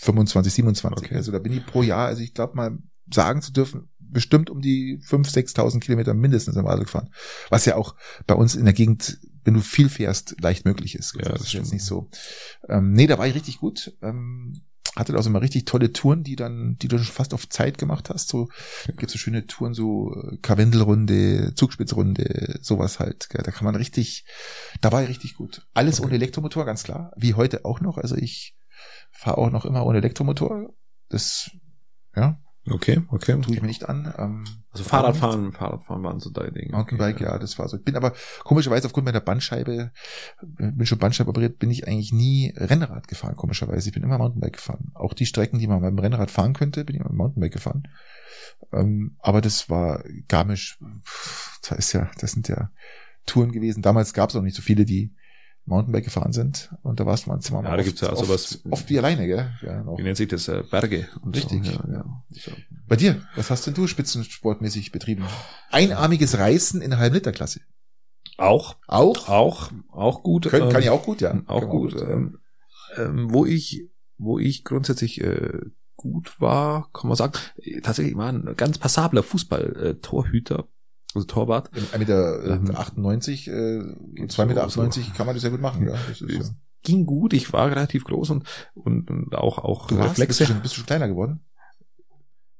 25, 27. Okay. Also da bin ich pro Jahr, also ich glaube mal sagen zu dürfen, bestimmt um die 5.000, 6.000 Kilometer mindestens am Radl gefahren. Was ja auch bei uns in der Gegend, wenn du viel fährst, leicht möglich ist. Ja, das ist stimmt. jetzt nicht so. Ähm, nee, da war ich richtig gut. Ähm, hatte da auch so mal richtig tolle Touren, die dann, die du schon fast auf Zeit gemacht hast. So gibt so schöne Touren, so äh, Karwendelrunde, Zugspitzrunde, sowas halt. Gell. Da kann man richtig, da war ich richtig gut. Alles ohne Elektromotor, ganz klar. Wie heute auch noch. Also ich fahre auch noch immer ohne Elektromotor. Das, ja, Okay, okay. tue ich mir nicht an. Ähm, Also Fahrradfahren, Fahrradfahren waren so deine Dinge. Mountainbike, ja, das war so. Ich bin aber komischerweise aufgrund meiner Bandscheibe, äh, bin schon Bandscheibe operiert, bin ich eigentlich nie Rennrad gefahren, komischerweise. Ich bin immer Mountainbike gefahren. Auch die Strecken, die man beim Rennrad fahren könnte, bin ich immer Mountainbike gefahren. Ähm, aber das war Garmisch, pff, da ist ja, das sind ja Touren gewesen. Damals gab es auch nicht so viele, die Mountainbike gefahren sind. Und da warst man zwar Ja, mal da oft, gibt's ja oft, sowas- oft wie alleine, gell? Ja, noch. Wie nennt sich das? Äh, Berge. Und Richtig, So. Ja, ja. ja. So. Bei dir, was hast denn du spitzensportmäßig betrieben? Einarmiges Reißen in der Halbliterklasse. Auch, Auch? auch, auch gut. Können, kann ähm, ich auch gut, ja. Auch Kann man gut. Ähm, ähm, wo ich, wo ich grundsätzlich äh, gut war, kann man sagen, äh, tatsächlich war ein ganz passabler Fußball-Torhüter, also Torwart. Im 1,98 Meter, Ähm, äh, 98, äh, geht 2,98 Meter so- 98 kann man das sehr gut machen, ja. Das ist, ja. Ging gut, ich war relativ groß und, und, und auch, auch Du warst, bist, Reflexe. du schon, bist du schon kleiner geworden?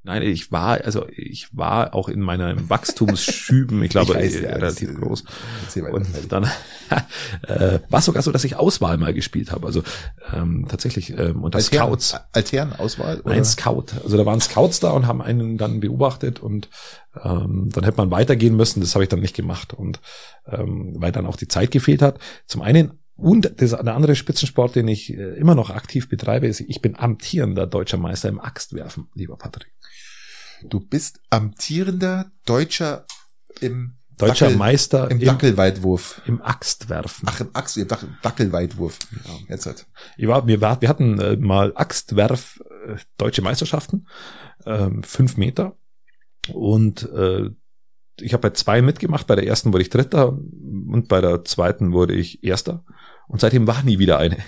Nein, ich war, also ich war auch in meiner Wachstumsschüben, ich glaube, Ich weiß, ja, relativ das, äh, groß. Erzähl weiter. Und dann äh, war es sogar so, dass ich Auswahl mal gespielt habe. Also ähm, tatsächlich ähm, unter Altern, Scouts. Alternauswahl? Oder? Nein, Scout. Also da waren Scouts da und haben einen dann beobachtet und ähm, dann hätte man weitergehen müssen. Das habe ich dann nicht gemacht und ähm, weil dann auch die Zeit gefehlt hat. Zum einen und das, der andere Spitzensport, den ich äh, immer noch aktiv betreibe, ist, ich bin amtierender deutscher Meister im Axtwerfen, lieber Patrick. Du bist amtierender Deutscher im Deutscher Dackel, Meister im im, Dackelweitwurf. im Axtwerfen. Ach, im Achs, im Dackel, Dackelweitwurf. Jetzt halt. Ich war, wir, war, wir hatten äh, mal Axtwerf äh, deutsche Meisterschaften, ähm, fünf Meter. Und äh, ich habe bei zwei mitgemacht. Bei der ersten wurde ich Dritter und bei der zweiten wurde ich Erster. Und seitdem war nie wieder eine.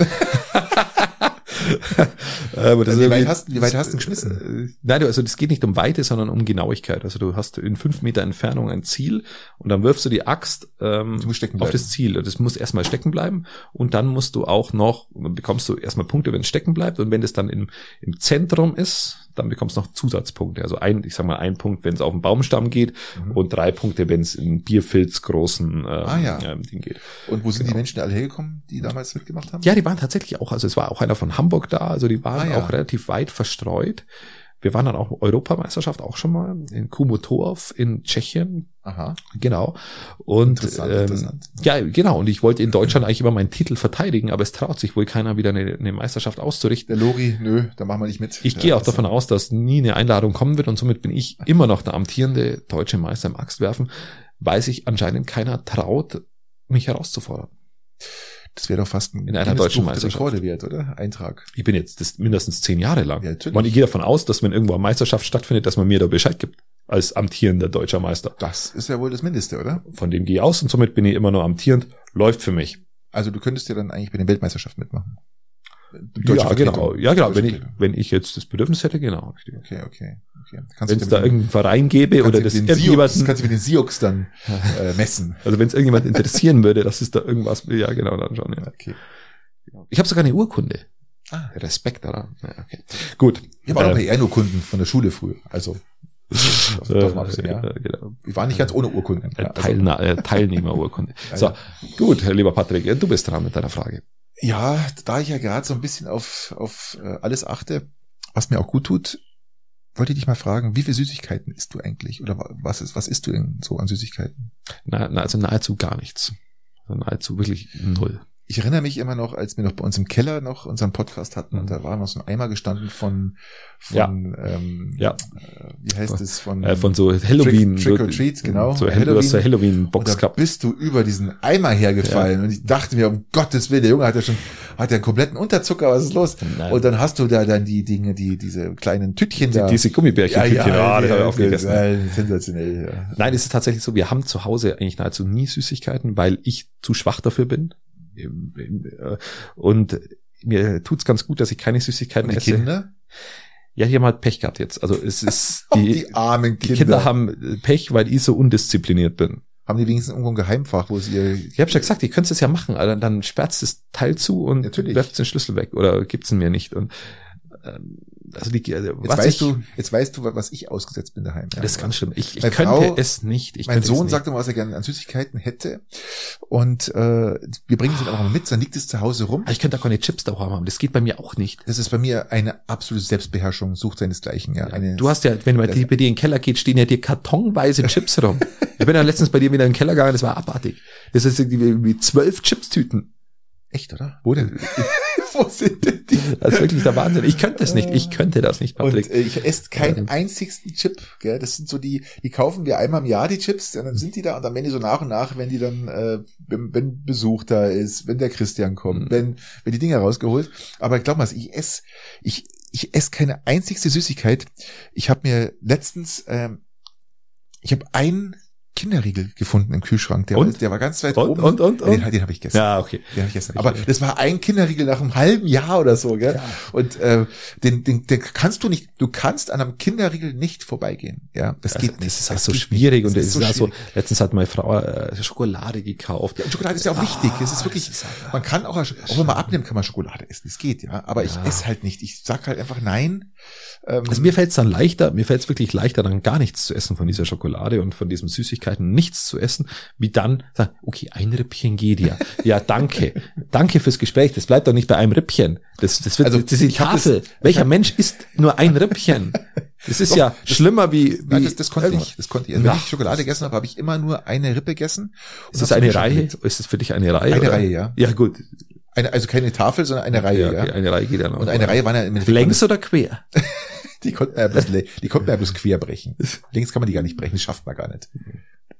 Aber das Wie weit hast- wie weit hast du geschmissen? Äh, Nein, du- also das geht nicht um Weite, sondern um Genauigkeit. Also du hast in fünf Meter Entfernung ein Ziel und dann wirfst du die Axt ähm, auf das Ziel. Das muss erstmal stecken bleiben und dann musst du auch noch, dann bekommst du erstmal Punkte, wenn es stecken bleibt und wenn es dann im, im Zentrum ist, dann bekommst du noch Zusatzpunkte. Also ein, ich sag mal, ein Punkt, wenn es auf den Baumstamm geht Mhm. und drei Punkte, wenn es in Bierfilz großen ähm, Ah, ja. ähm, Ding geht. Und wo sind die Genau. Menschen alle hergekommen, die damals mitgemacht haben? Ja, die waren tatsächlich auch, also es war auch einer von Hamburg da, also die waren Ah, ja. auch relativ weit verstreut. Wir waren dann auch Europameisterschaft auch schon mal in Kumotov in Tschechien, Aha. genau. Und Interessant, ähm, interessant. ja, genau. Und ich wollte in Deutschland eigentlich immer meinen Titel verteidigen, aber es traut sich wohl keiner wieder eine, eine Meisterschaft auszurichten. Der Lori, nö, da machen wir nicht mit. Ich Ja, gehe auch davon aus, dass nie eine Einladung kommen wird und somit bin ich immer noch der amtierende deutsche Meister im Axtwerfen, weil sich anscheinend keiner traut, mich herauszufordern. Das wäre doch fast ein In einer deutschen Meisterschaft. Rekorde wert, oder? Eintrag. Ich bin jetzt das mindestens zehn Jahre lang. Ja, natürlich. Und ich gehe davon aus, dass wenn irgendwo eine Meisterschaft stattfindet, dass man mir da Bescheid gibt. Als amtierender deutscher Meister. Das ist ja wohl das Mindeste, oder? Von dem gehe ich aus und somit bin ich immer nur amtierend. Läuft für mich. Also du könntest ja dann eigentlich bei den Weltmeisterschaften mitmachen. Ja, genau. Ja, genau. Deutsche Wenn ich, wenn ich jetzt das Bedürfnis hätte, genau. richtig. Okay, okay, okay. Wenn es da irgendeinen Verein gäbe oder das irgendjemanden, kannst du mit den Sioux dann äh, messen. also wenn es irgendjemand interessieren würde, dass es da irgendwas, ja genau, dann schon, ja. Okay. Ich habe sogar eine Urkunde. Ah. Respekt, oder? Ja, okay. Gut. Ich habe auch noch Äh, eine Ehrenurkunden von der Schule früher. Also äh, davon abgesehen, ja. äh, genau. ich war nicht ganz ohne Urkunden. Äh, Ja, also, äh, Teilnehmerurkunde. So, gut, lieber Patrick, äh, du bist dran mit deiner Frage. Ja, da ich ja gerade so ein bisschen auf, auf äh, alles achte, was mir auch gut tut, wollte ich dich mal fragen, wie viele Süßigkeiten isst du eigentlich? Oder wa- was ist, was isst du denn so an Süßigkeiten? Na, na, also nahezu gar nichts. Also nahezu wirklich null. Ich erinnere mich immer noch, als wir noch bei uns im Keller noch unseren Podcast hatten, und da war noch so ein Eimer gestanden von, von ähm, Ja. äh, wie heißt es, von, Äh, von so Halloween. Trick so- or Treat, genau. So, Halloween, du hast so Halloween. Halloween-Box und da gehabt. bist du über diesen Eimer hergefallen und ich dachte mir, um Gottes Willen, der Junge hat ja schon, hat ja einen kompletten Unterzucker, was ist los? Nein. Und dann hast du da dann die Dinge, die, diese kleinen Tütchen da. Die, diese Gummibärchen, ja, ja, habe ich aufgegessen. äh, sensationell, ja. Nein, es ist tatsächlich so, wir haben zu Hause eigentlich nahezu nie Süßigkeiten, weil ich zu schwach dafür bin. Und mir tut's ganz gut, dass ich keine Süßigkeiten die esse. Kinder? Ja, die haben halt Pech gehabt jetzt. Also es ist Die, die, armen die Kinder. Kinder haben Pech, weil ich so undiszipliniert bin. haben die wenigstens irgendwo ein Geheimfach, wo sie ihr, Ich habe schon gesagt, ihr könnt es ja machen, also dann sperrt das Teil zu und Natürlich. werft den Schlüssel weg oder gibt's ihn mir nicht. Und ähm, also die, also jetzt was weißt ich, du, jetzt weißt du, was ich ausgesetzt bin daheim. ja. das ist ganz schlimm. Ich, ich Meine könnte Frau- es nicht. Ich mein es Sohn sagt immer, was er gerne an Süßigkeiten hätte. Und äh, wir bringen sie dann auch mal mit, dann liegt es zu Hause rum. Ah, ich könnte da keine Chips da haben. Das geht bei mir auch nicht. Das ist bei mir eine absolute Selbstbeherrschung, sucht seinesgleichen. Ja, eine, Du hast ja, wenn man bei dir in den Keller geht, stehen ja dir kartonweise Chips rum. Ich bin ja letztens bei dir wieder in den Keller gegangen, das war abartig. Das ist irgendwie wie zwölf Chipstüten. echt, oder? Wo denn? Wo sind denn die? Das ist wirklich der Wahnsinn. Ich könnte das nicht. Ich könnte das nicht, Und Patrick. äh, ich esse keinen Ähm. einzigsten Chip. Gell? Das sind so die, die kaufen wir einmal im Jahr die Chips, und dann sind die da und dann werden die so nach und nach, wenn die dann, äh, wenn, wenn Besuch da ist, wenn der Christian kommt, Mhm. wenn, wenn die Dinger rausgeholt. Aber glaub mal, ich esse, ich, ich esse keine einzigste Süßigkeit. Ich habe mir letztens, ähm, ich habe ein Kinderriegel gefunden im Kühlschrank. Der, Und? War, der war ganz weit Und, oben. und, und, und? Den, den habe ich gegessen. Ja, okay. Den hab ich gegessen. Aber das war ein Kinderriegel nach einem halben Jahr oder so, gell? Und äh, den, den, den kannst du nicht, du kannst an einem Kinderriegel nicht vorbeigehen. Ja, das geht nicht. Das ist auch Das so schwierig nicht. und Das ist ist so auch so, letztens hat meine Frau äh, Schokolade gekauft. Ja, Schokolade ist ja auch wichtig. Es ist wirklich, Ah, ist halt- man kann auch, auch wenn man abnimmt, kann man Schokolade essen. Es geht, ja. Aber ich Ja. esse halt nicht. Ich sag halt einfach nein. Ähm, Also mir fällt es dann leichter, mir fällt es wirklich leichter, dann gar nichts zu essen von dieser Schokolade und von diesen Süßigkeiten, nichts zu essen, wie dann sagen, okay, ein Rippchen geht ja. Ja, danke. danke fürs Gespräch. Das bleibt doch nicht bei einem Rippchen. Das, das wird, Also, das ist die Tafel. das- Welcher Mensch isst nur ein Rippchen? Das ist Doch, ja schlimmer wie, wie Nein, das, das konnte irgendwas. ich. Das konnte ich. Also, wenn Ja. ich Schokolade gegessen habe, habe ich immer nur eine Rippe gegessen. Ist das eine Reihe? Ist das für dich eine Reihe? Eine oder? Reihe, ja. Ja, gut. Eine, also keine Tafel, sondern eine Reihe, ja. okay, Eine Reihe geht ja noch. Und eine Reihe waren ja im Längs oder quer? Die konnten ja bloß, die konnten ja bloß quer brechen. Links kann man die gar nicht brechen, das schafft man gar nicht.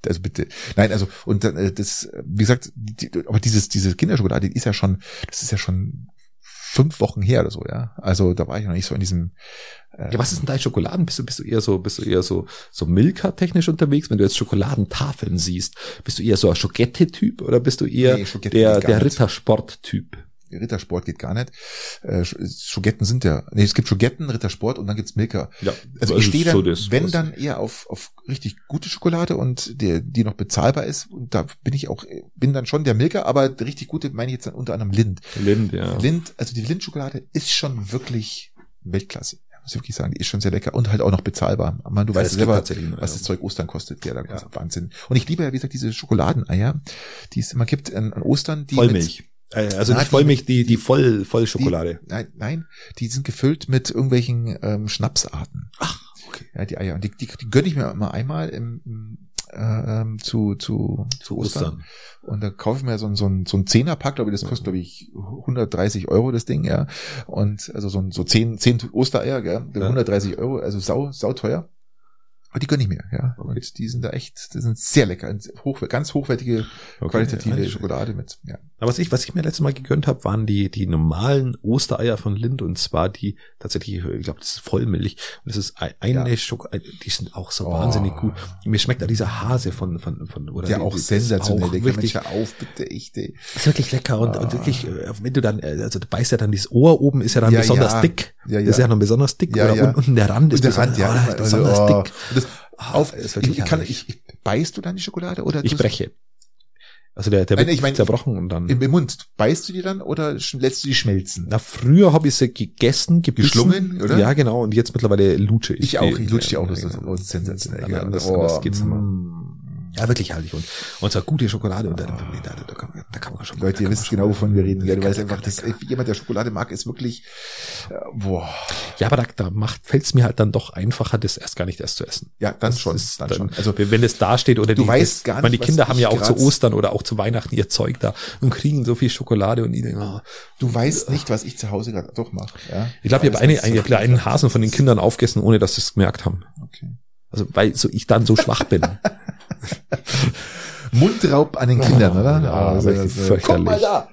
Also bitte. Nein, also, und äh, das, wie gesagt, die, aber dieses, diese Kinderschokolade, die ist ja schon, das ist ja schon fünf Wochen her oder so, ja. Also da war ich noch nicht so in diesem. Äh, Ja, was ist denn dein Schokoladen? Bist du, bist du eher so, bist du eher so, so Milka-technisch unterwegs? Wenn du jetzt Schokoladentafeln siehst, bist du eher so ein Schogette-Typ oder bist du eher Nee, der, der. Rittersport-Typ? Rittersport geht gar nicht. Äh, Sch- Schogetten sind ja, nee, es gibt Schogetten, Rittersport und dann gibt's Milka. Ja, Also das ich stehe dann, so wenn dann eher auf, auf richtig gute Schokolade und der, die noch bezahlbar ist. Und da bin ich auch, bin dann schon der Milka, aber richtig gute meine ich jetzt dann unter anderem Lind. Lind, ja. Lind, also die Lindschokolade ist schon wirklich Weltklasse. Muss ich wirklich sagen, die ist schon sehr lecker und halt auch noch bezahlbar. Man, du Ja, weißt selber, was das Zeug Ostern kostet. Ja, da Ja. Wahnsinn. Und ich liebe ja, wie gesagt, diese Schokoladeneier, die es immer gibt an, an Ostern. Die Vollmilch. Äh, Also Na, die- Vollmilch, die, die voll, Vollschokolade. die, nein, nein, die sind gefüllt mit irgendwelchen ähm, Schnapsarten. Ach, okay. Ja, die Eier. Und die, die, die gönne ich mir immer einmal im, äh, ähm, zu, zu, Zu Ostern. Und da kaufe ich mir so ein, so ein, so ein Zehnerpack, glaube ich, das kostet, glaube ich, 130 Euro, das Ding, ja. Und also so ein, so zehn, zehn Ostereier, gell, Ja. 130 Euro, also sau, sau teuer. Aber die gönne ich mir, ja. Okay. Und die sind da echt, die sind sehr lecker. Hoch, ganz hochwertige, Okay, qualitative ja, Schokolade mit, ja. Aber was ich, was ich mir letztes Mal gegönnt habe, waren die, die normalen Ostereier von Lind und zwar die tatsächlich, ich glaube, das ist Vollmilch und das ist ein- eine Ja. Schokolade, die sind auch so Oh. wahnsinnig gut. Mir schmeckt da dieser Hase von, von, von, oder Der die- auch die- sensationell, der wirklich, Mensch auf, bitte, ich, der, ist wirklich lecker und, Ah. und wirklich, äh, wenn du dann, äh, also du beißt ja dann dieses Ohr oben, ist ja dann Ja, besonders ja. dick. Ja, Das ist ja. ja noch besonders dick Ja, oder ja. Und, unten der Rand ist der besonders, Rand, ja, oh, besonders also, oh. dick. Ah, auf, ich, kann, ich, beißt du dann die Schokolade oder Ich breche. Also der, der Nein, wird ich mein, zerbrochen und dann. Im, Mund. Beißt du die dann oder lässt du die schmelzen? Na, früher habe ich sie gegessen, gebissen. Geschlungen, oder? Ja, genau. Und jetzt mittlerweile lutsche ich. Ich auch, ich lutsche die auch, das ist sensationell. Ja, gell. das- Oh, geht's immer. Ja, wirklich herrlich. Und, und zwar gute Schokolade. Und da, da, da, da, kann, man- da kann man schon. Leute, ihr wisst genau, wovon wir reden. Gell? Du weißt einfach, dass jemand, der Schokolade mag, ist wirklich, äh, boah. Ja, aber da, da macht, fällt es mir halt dann doch einfacher, das erst gar nicht erst zu essen. Ja, dann Das schon, ist dann dann, schon. Also, wenn es da steht oder du die, weißt das, gar nicht, meine was Kinder haben ja auch zu Ostern oder auch zu Weihnachten ihr Zeug da und kriegen so viel Schokolade und die denken, oh. du weißt nicht, was ich zu Hause gerade doch mache. Ja? ich glaube, ich habe eine, eine, hab einen Hasen von den Kindern aufgegessen, ohne dass sie es gemerkt haben. Okay. Also weil so ich dann so schwach bin. Mundraub an den Kindern, oder? ja, sehr- fürchterlich. Komm mal da.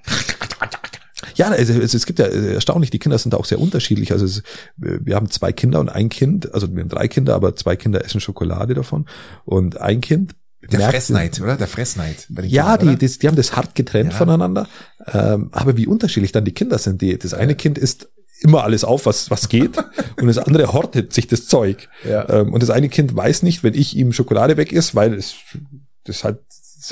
Ja, also es, es gibt ja äh, erstaunlich, die Kinder sind da auch sehr unterschiedlich. Also es, wir haben zwei Kinder und ein Kind, also wir haben drei Kinder, aber zwei Kinder essen Schokolade davon und ein Kind Der merkt- Fressneid, oder? Der Fressneid. Ja, Kindern, die, die, die haben das hart getrennt Ja. voneinander. Ähm, aber wie unterschiedlich dann die Kinder sind. Die, das eine Kind isst immer alles auf, was, was geht, und das andere hortet sich das Zeug. Ja. Ähm, und das eine Kind weiß nicht, wenn ich ihm Schokolade weg ist, weil es das halt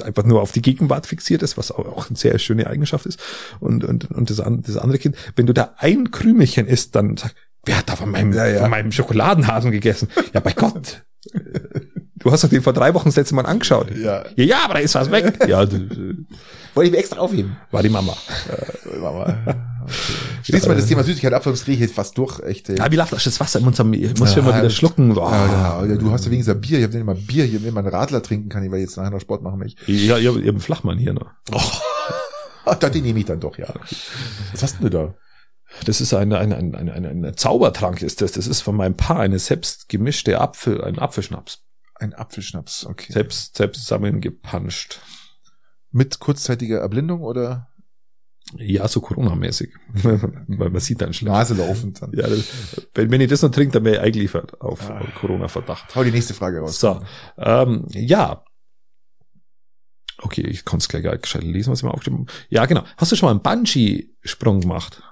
einfach nur auf die Gegenwart fixiert ist, was auch, auch eine sehr schöne Eigenschaft ist. Und, und, und das, das andere Kind, wenn du da ein Krümelchen isst, dann sagt, wer hat da von meinem, Ja, ja. von meinem Schokoladenhasen gegessen? Ja, bei Gott. Du hast doch den vor drei Wochen das letzte Mal angeschaut. Ja. Ja, ja, aber da ist was weg. Ja, du, Wollte ich mir extra aufheben. war die Mama. Schließen wir das Thema Süßigkeit ab, sonst kriege ich jetzt fast durch. Echt, ey. Ja, wie läuft das Wasser in unserem, ich muss Ja, schon mal wieder schlucken. Boah. Ja, ja, du hast ja wenigstens Bier. Ich habe mal Bier hier, wenn man Radler trinken kann, weil ich jetzt nachher noch Sport machen möchte. Ja, ich habe einen Flachmann hier noch. Ach, da, den nehme ich dann doch, ja. Was hast denn du da? Das ist eine, eine, eine, eine, eine, eine Zaubertrank ist das. Das ist von meinem Paar eine selbst gemischte Apfel, ein Apfelschnaps. Ein Apfelschnaps, okay. Selbst, selbst zusammengepanscht. Mit kurzzeitiger Erblindung oder Ja, so Corona-mäßig. Weil man sieht dann schlecht. Nase laufend dann? Ja, das, wenn, wenn ich das noch trinke, dann wäre ich eingeliefert auf Ah. Corona-Verdacht. Hau die nächste Frage raus. So, ähm, ja, Okay, ich kann es gleich gar gescheit lesen, was ich mal aufgeschrieben habe. Ja, genau. Hast du schon mal einen Bungee-Sprung gemacht?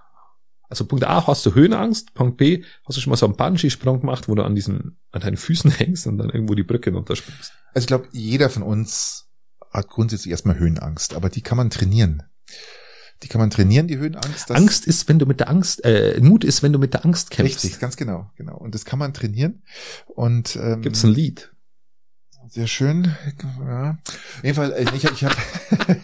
Also Punkt A, hast du Höhenangst? Punkt B, hast du schon mal so einen Bungee-Sprung gemacht, wo du an diesen, an deinen Füßen hängst und dann irgendwo die Brücke runterspringst? Also ich glaube, jeder von uns hat grundsätzlich erstmal Höhenangst, aber die kann man trainieren. Die kann man trainieren, die Höhenangst. Angst ist, wenn du mit der Angst, äh, Mut ist, wenn du mit der Angst kämpfst. Richtig, ganz genau, genau. Und das kann man trainieren. Und ähm, Gibt's ein Lied? Sehr schön. Ja. Auf jeden Fall, äh, ich, ich habe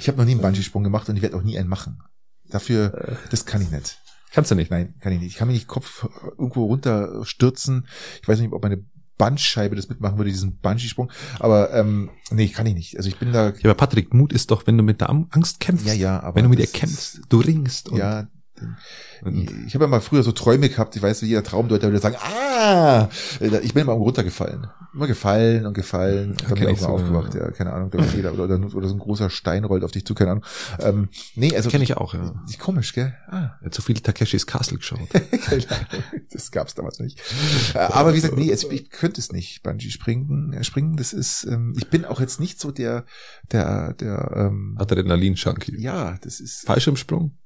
ich hab noch nie einen Bungee-Sprung gemacht und ich werde auch nie einen machen. Dafür, Äh. das kann ich nicht. Kannst du nicht. Nein, kann ich nicht. Ich kann mir nicht Kopf irgendwo runterstürzen. Ich weiß nicht, ob meine Bandscheibe das mitmachen würde, diesen Bungee-Sprung. Aber ähm, nee, kann ich nicht. Also ich bin da. Ja, aber Patrick, Mut ist doch, wenn du mit der Angst kämpfst. Ja, ja, aber Wenn du mit ihr kämpfst, du ringst. Und, Ja, und ich habe ja mal früher so Träume gehabt, ich weiß, wie jeder Traumdeuter würde sagen, ah, ich bin immer runtergefallen. Immer gefallen und gefallen. Und dann bin ich so, aufgewacht, ja. ja, keine Ahnung, da jeder, oder, oder, oder so ein großer Stein rollt auf dich zu, keine Ahnung. Ähm, nee, also. kenne ich auch, ja. Ist komisch, gell? Ah, Er hat so viel Takeshis Castle geschaut. Das gab's damals nicht. Äh, Aber wie gesagt, nee, es, ich könnte es nicht, Bungee springen, äh, springen, das ist, ähm, ich bin auch jetzt nicht so der, der, der, ähm, Adrenalin-Junkie. ja, das ist, Fallschirmsprung?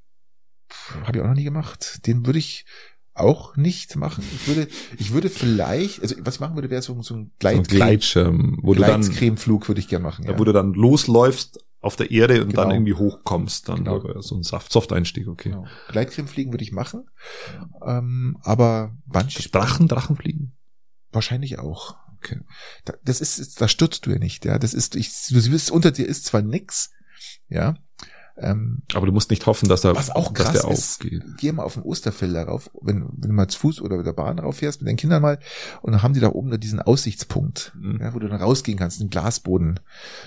Habe ich auch noch nie gemacht. Den würde ich auch nicht machen. Ich würde, ich würde vielleicht, also was ich machen würde, wäre so, so ein So ein Gleitcreme, Gleitschirm, wo du dann, Gleitcremeflug würde ich gerne machen. Ja. ja. wo du dann losläufst auf der Erde und Genau. dann irgendwie hochkommst. Dann Genau. so ein Saft, Soft-Einstieg, okay. genau. Gleitcremefliegen würde ich machen, ähm, aber Bungee Drachen, Drachenfliegen? wahrscheinlich auch. Okay. Da, das ist, da stürzt du ja nicht, ja. Das ist, ich, du siehst, unter dir ist zwar nix, ja. Ähm, Aber du musst nicht hoffen, dass er, Was auch dass krass der ist, aufgeht. geh mal auf den Osterfelder rauf, wenn, wenn du mal zu Fuß oder mit der Bahn rauffährst, mit deinen Kindern mal, und dann haben die da oben da diesen Aussichtspunkt, Mhm. ja, wo du dann rausgehen kannst, einen Glasboden.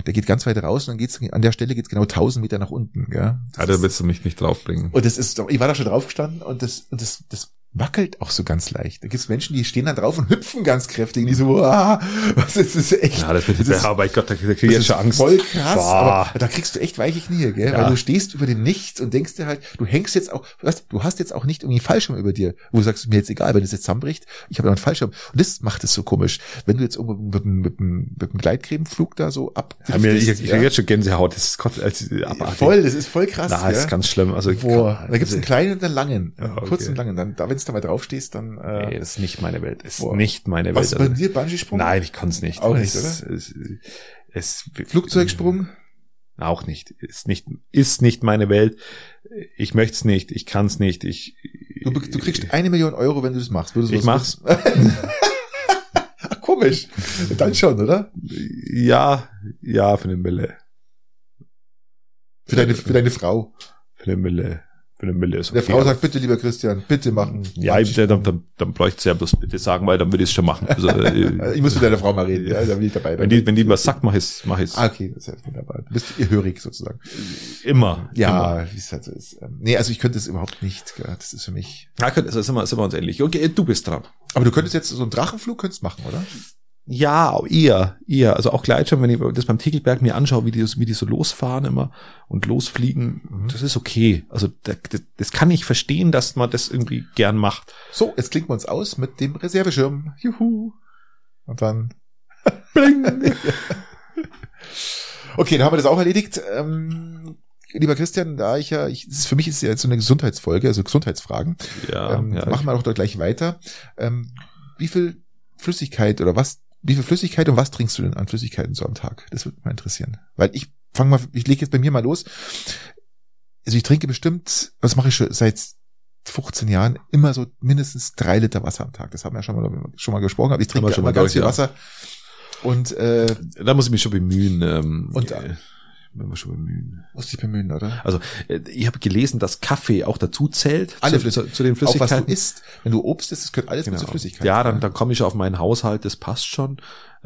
Der geht ganz weit raus und dann geht's, an der Stelle geht's genau 1000 Meter nach unten, ja. Ja, da willst du mich nicht draufbringen. Und das ist, ich war da schon draufgestanden und das, und das, das wackelt auch so ganz leicht. Da gibt's Menschen, die stehen da drauf und hüpfen ganz kräftig, und die so, ah, was ist das echt. Ja, das, das ist- ja, aber Gott, da, da krieg ich Das jetzt schon Angst. voll krass, Boah. aber da kriegst du echt weiche Knie, gell? Ja. Weil du stehst über dem Nichts und denkst dir halt, du hängst jetzt auch, weißt, du hast jetzt auch nicht irgendwie einen Fallschirm über dir, wo du sagst, mir jetzt egal, wenn es jetzt zusammenbricht, ich habe noch einen Fallschirm. Und das macht es so komisch. Wenn du jetzt irgendwo mit, mit, dem- mit dem Gleitcremeflug da so ab. Ja, mir, ich, ich krieg jetzt schon Gänsehaut. Das ist Gott, als, abartig. voll, das ist voll krass. Na, das ist ja? ganz schlimm. Also, Boah, da gibt's also, einen kleinen und einen langen. Ja, einen okay. kurzen und langen. Dann, da, wenn du da mal draufstehst, dann, äh, Nee, ist nicht meine Welt. Ist Boah. nicht meine was Welt. bei Also, dir Bungee-Sprung? nein, ich kann's nicht. Auch nicht, es, Es, es, Flugzeugsprung? Auch nicht. Ist nicht, ist nicht meine Welt. Ich möcht's nicht. Ich kann's nicht. Ich, Du, du kriegst eine Million Euro, wenn du das machst. Würdest du Ich was- Ach, komisch. Dann schon, oder? ja, ja, für eine Mille. Für deine, für deine Frau. Für eine Mille. Für eine Mille ist okay. Der Frau sagt, bitte, lieber Christian, bitte machen. ja, ich, dann, dann, dann bräuchte ich ja bloß bitte sagen, weil dann würde ich es schon machen. Also, äh, Ich muss mit deiner Frau mal reden, ja, da bin ich dabei. wenn die, wenn die was sagt, mach ich's, mach ich's. ah, okay, das ist ja wunderbar. Du bist ihr hörig sozusagen. Immer. Immer. Ja, wie es halt so ist. Ähm, Nee, also ich könnte es überhaupt nicht. Das ist für mich. Ja, könnte- also sind wir, sind wir uns ähnlich. Okay, du bist dran. Aber du könntest jetzt so einen Drachenflug könntest machen, oder? Ja, eher, eher. Also auch Gleitschirm, wenn ich das beim Tegelberg mir anschaue, wie die, wie die so losfahren immer und losfliegen, Mhm. das ist okay. Also das, das kann ich verstehen, dass man das irgendwie gern macht. So, jetzt klinken wir uns aus mit dem Reserveschirm. Juhu. Und dann. Bling. Okay, dann haben wir das auch erledigt. Ähm, lieber Christian, da ich ja, ich, für mich ist es ja jetzt so eine Gesundheitsfolge, also Gesundheitsfragen. Ja, ähm, ja. machen wir doch da gleich weiter. Ähm, wie viel Flüssigkeit oder was, wie viel Flüssigkeit und was trinkst du denn an Flüssigkeiten so am Tag? Das würde mich mal interessieren. Weil ich fange mal, ich lege jetzt bei mir mal los. Also ich trinke bestimmt, was mache ich schon seit 15 Jahren, immer so mindestens drei Liter Wasser am Tag. Das haben wir ja schon mal, schon mal gesprochen, aber ich trinke schon immer mal ganz viel durch, Wasser. Und äh, Da muss ich mich schon bemühen. Ähm, Und- äh, wenn wir schon bemühen. muss ich bemühen, oder? Also äh, ich habe gelesen, dass Kaffee auch dazu zählt Alle zu, zu, zu den Auch was du Flüssigkeiten. isst, wenn du Obst isst, das gehört alles mit Genau. zur Flüssigkeit. Ja, dann, dann komme ich auf meinen Haushalt, das passt schon.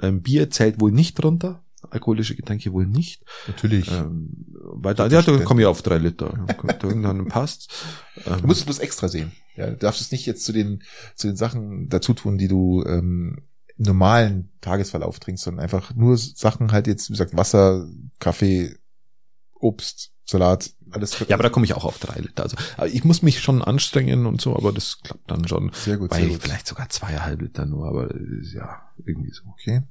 Ähm, Bier zählt wohl nicht drunter, alkoholische Getränke wohl nicht. Natürlich. Ähm, weil da, ja, dann komme ich auf drei Liter. Dann passt. Ähm, Du musst es bloß extra sehen. Ja, du darfst es nicht jetzt zu den, zu den Sachen dazu tun, die du ähm, normalen Tagesverlauf trinkst, sondern einfach nur Sachen halt jetzt, wie gesagt, Wasser, Kaffee, Obst, Salat, alles. ja, aber da komme ich auch auf drei Liter. Also ich muss mich schon anstrengen und so, aber das klappt dann schon. sehr gut, Bei sehr gut. vielleicht sogar zweieinhalb Liter nur, aber ja, irgendwie so. Okay.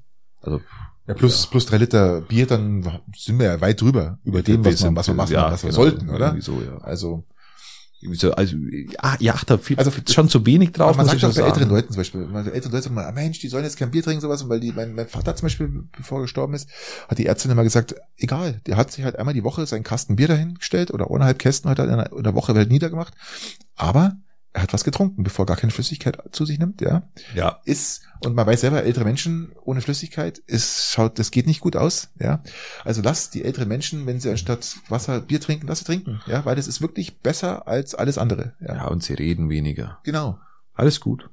Also Ja, plus, plus drei Liter Bier, dann sind wir ja weit drüber über dem, was wir, was wir machen, ja, was wir genau, sollten, oder? irgendwie So, ja. Also, so, also, ja, ihr achtet viel, Also, schon zu wenig drauf, man sagt schon bei älteren sagen. Leuten zum Beispiel, man, älteren Leute sagen mal, ah, Mensch, die sollen jetzt kein Bier trinken, sowas, weil die, mein, mein Vater zum Beispiel, bevor er gestorben ist, hat die Ärztin immer gesagt, egal, der hat sich halt einmal die Woche seinen Kasten Bier dahingestellt oder eineinhalb Kästen hat er in der Woche halt niedergemacht, aber er hat was getrunken, bevor er gar keine Flüssigkeit zu sich nimmt, ja. Ja, Ist, und man weiß selber, ältere Menschen ohne Flüssigkeit, ist, schaut, das geht nicht gut aus, ja. Also lasst die älteren Menschen, wenn sie anstatt Wasser Bier trinken, lass sie trinken, ja, weil das ist wirklich besser als alles andere, ja. ja, und sie reden weniger. Genau. Alles gut.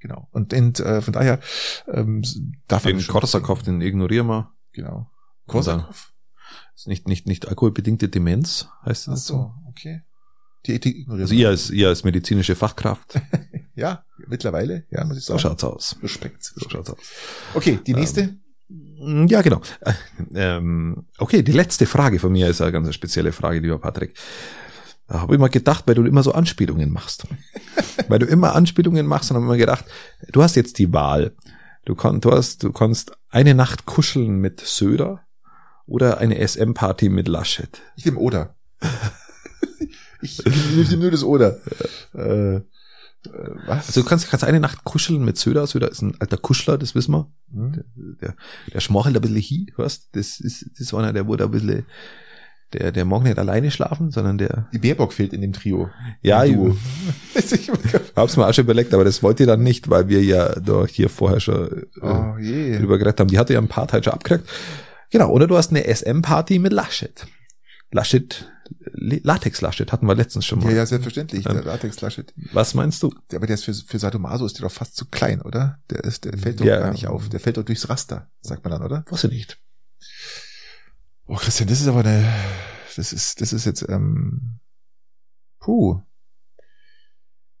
Genau. Und, und äh, von daher ähm, darf Den Korsakow, den ignorieren wir. Genau. Korsakow? Ist nicht, nicht, nicht alkoholbedingte Demenz, heißt Ach das so, okay. Die Ethik ignoriert. Also ihr als, ihr als medizinische Fachkraft. Ja, mittlerweile, ja, muss ich So sagen. schaut's aus. Respekt. So schaut's aus. Okay, die nächste. Mm, Ja, genau. Äh, Ähm, okay, die letzte Frage von mir ist eine ganz spezielle Frage, lieber Patrick. Da habe ich mal gedacht, weil du immer so Anspielungen machst. weil du immer Anspielungen machst und habe immer gedacht, du hast jetzt die Wahl. Du, kon, du, hast, du kannst eine Nacht kuscheln mit Söder oder eine SM-Party mit Laschet. Ich nehme Oder. ich, nehme nur das Oder. Äh, äh, was? Also du kannst, kannst eine Nacht kuscheln mit Söder. Söder ist ein alter Kuschler, das wissen wir. Hm? Der, der schmorchelt ein bisschen hi, weißt Das ist, das ist einer, der wurde ein bisschen, der, der mag nicht alleine schlafen, sondern der, Die Baerbock fehlt in dem Trio. ja, ich hab's mir auch schon überlegt, aber das wollte ich dann nicht, weil wir ja da hier vorher schon äh, Oh je. drüber geredet haben. Die hatte ja ein paar Teil schon abgekriegt. Genau, oder du hast eine SM-Party mit Laschet. Laschet, Latex-Laschet hatten wir letztens schon mal. Ja, ja, selbstverständlich. Der Ähm. Latex Laschet. Was meinst du? Der- Aber der ist für, für Sadomaso ist der doch fast zu klein, oder? Der ist, der fällt doch Ja. gar nicht auf. Der fällt doch durchs Raster, sagt man dann, oder? Weiß ich nicht. Oh, Christian, das ist aber eine, das ist, das ist jetzt, ähm, puh.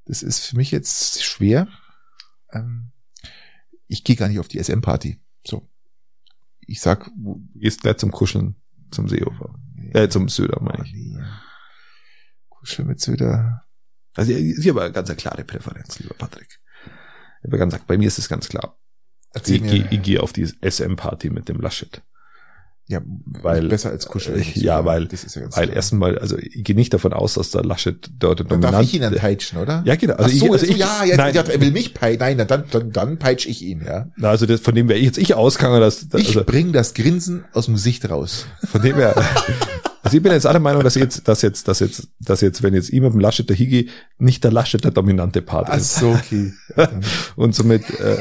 Das ist für mich jetzt schwer. Ähm, ich gehe gar nicht auf die SM-Party. So. Ich sag, Du gehst gleich zum Kuscheln, zum Seehofer. Äh, zum Söder, oh, meine ich. nee. Kuschel mit Söder. Also ich, habe eine ganz klare Präferenz, lieber Patrick. Ich habe ganz gesagt, bei mir ist es ganz klar. Erzähl Ich, mir, gehe- ich gehe auf die SM-Party mit dem Laschet. Ja, weil- besser als Kuschel. Ich- ja, weil- das ist ja ganz Weil klar. erstens mal, also ich gehe nicht davon aus, dass der Laschet dort Dann darf ich ihn dann peitschen, oder? Ja, genau. Also Also so, ich, also so, ich, ja, jetzt, nein, ja, er will mich peitschen. Nein, dann, dann, dann peitsch ich ihn, ja. Na, also das, von dem wäre ich jetzt ich ausgegangen, dass, Ich also bring das Grinsen aus dem Gesicht raus. von dem her, also ich bin jetzt aller Meinung, dass jetzt, dass jetzt, dass jetzt, dass jetzt, wenn jetzt ich mit dem Laschet dahin gehe, nicht der Laschet der dominante Part Ach ist. so, okay. Und somit, äh,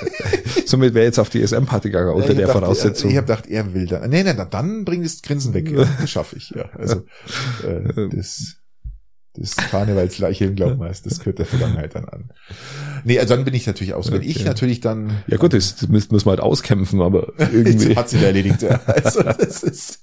somit wäre jetzt auf die SM-Party gegangen, unter der gedacht, Voraussetzung. Ich habe gedacht, er will dann. Nee, nee, dann, dann bring das Grinsen weg. Das schaffe ich, ja. Also äh, das, das Karnevalsleiche glauben wir, das gehört der Vergangenheit dann an. Nee, also dann bin ich natürlich aus. Wenn ich Okay. natürlich dann. ja gut, das, muss man halt auskämpfen, aber irgendwie. hat sie da erledigt. Ja. Also das ist.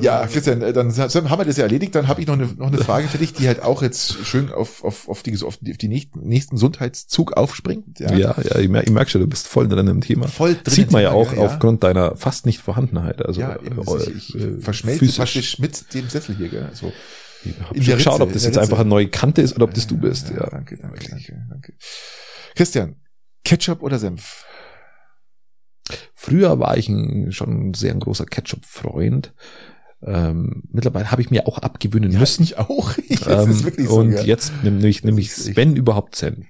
Ja, Christian, äh, dann haben wir das ja erledigt. Dann habe ich noch eine, noch eine Frage für dich, die halt auch jetzt schön auf, auf, auf, die, auf die, nächsten, Gesundheitszug aufspringt. ja, ja, ich merke ich merk schon, du bist voll drin im Thema. Voll drin Sieht man ja auch ja, ja. aufgrund deiner fast nicht Vorhandenheit. Also ja, eben, äh, ich äh, verschmelze physisch. praktisch mit dem Sessel hier, gell? So. Ich in der geschaut, Ritze, ob das jetzt der einfach Ritze. eine neue Kante ist oder ob das du bist. Ja, Danke, danke, wirklich. danke, danke. Christian, Ketchup oder Senf? Früher war ich ein, schon sehr ein großer Ketchup-Freund. Ähm, mittlerweile habe ich mir auch abgewöhnen müssen. ich auch. das Ähm, so. und gell? jetzt nämlich Das ist echt- wenn überhaupt Senf.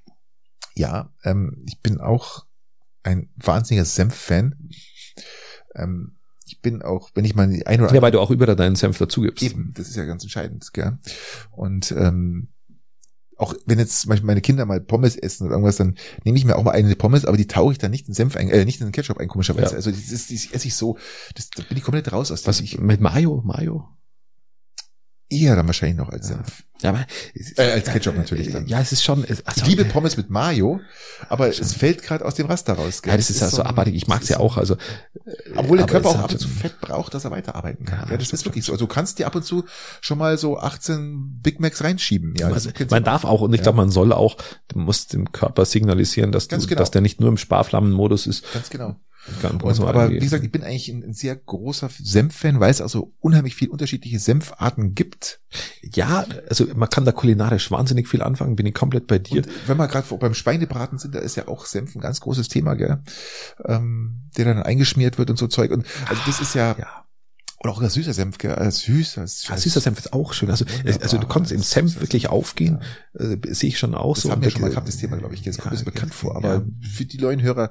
Ja, ähm, ich bin auch ein wahnsinniger Senf-Fan. Ähm, ich bin auch, wenn ich mal die ein oder Ja, weil du auch überall deinen Senf dazugibst. Eben, das ist ja ganz entscheidend, gell? Und ähm, auch wenn jetzt Beispiel meine Kinder mal Pommes essen oder irgendwas, dann nehme ich mir auch mal eine Pommes, aber die tauche ich dann nicht in Senf ein, äh, nicht in den Ketchup ein, komischerweise. Ja. Also das, ist, das esse ich so, das, da bin ich komplett raus aus dem. Was Ich, mit Mayo? Mayo? Eher dann wahrscheinlich noch als. Senf. Ja, aber Äh, als Ketchup natürlich dann. Ja, es ist schon. es- Also, Ich liebe Pommes mit Mayo, aber es fällt gerade aus dem Raster raus. Gell? Ja, das ist ja so abartig. Ich mag es ja auch. Also, Obwohl der Körper auch ab und zu schon- Fett braucht, dass er weiterarbeiten kann. Ja, Ja, das ist wirklich so. Also du kannst dir ab und zu schon mal so 18 Big Macs reinschieben. Ja, also, man darf auch und ich Ja. glaube, man soll auch, du musst dem Körper signalisieren, dass, du, genau. dass der nicht nur im Sparflammenmodus ist. Ganz genau. Und, aber wie gesagt, ich bin eigentlich ein, ein sehr großer Senf-Fan, weil es also unheimlich viel unterschiedliche Senfarten gibt. ja, also man kann da kulinarisch wahnsinnig viel anfangen, bin ich komplett bei dir. Und wenn wir gerade beim Schweinebraten sind, da ist ja auch Senf ein ganz großes Thema, gell? Ähm, der dann eingeschmiert wird und so Zeug. Und also das ist ja, ja. Oder auch süßer Senf, gell? Äh, süßer, Ah, süßer Senf ist auch schön. Also, Wunderbar. also du konntest im Senf Süßer wirklich aufgehen, äh, sehe ich schon auch Das so. haben wir schon mal gehabt, das Thema, glaube ich. Das kommt Ja, mir so bekannt ja. vor. Aber für die neuen Hörer,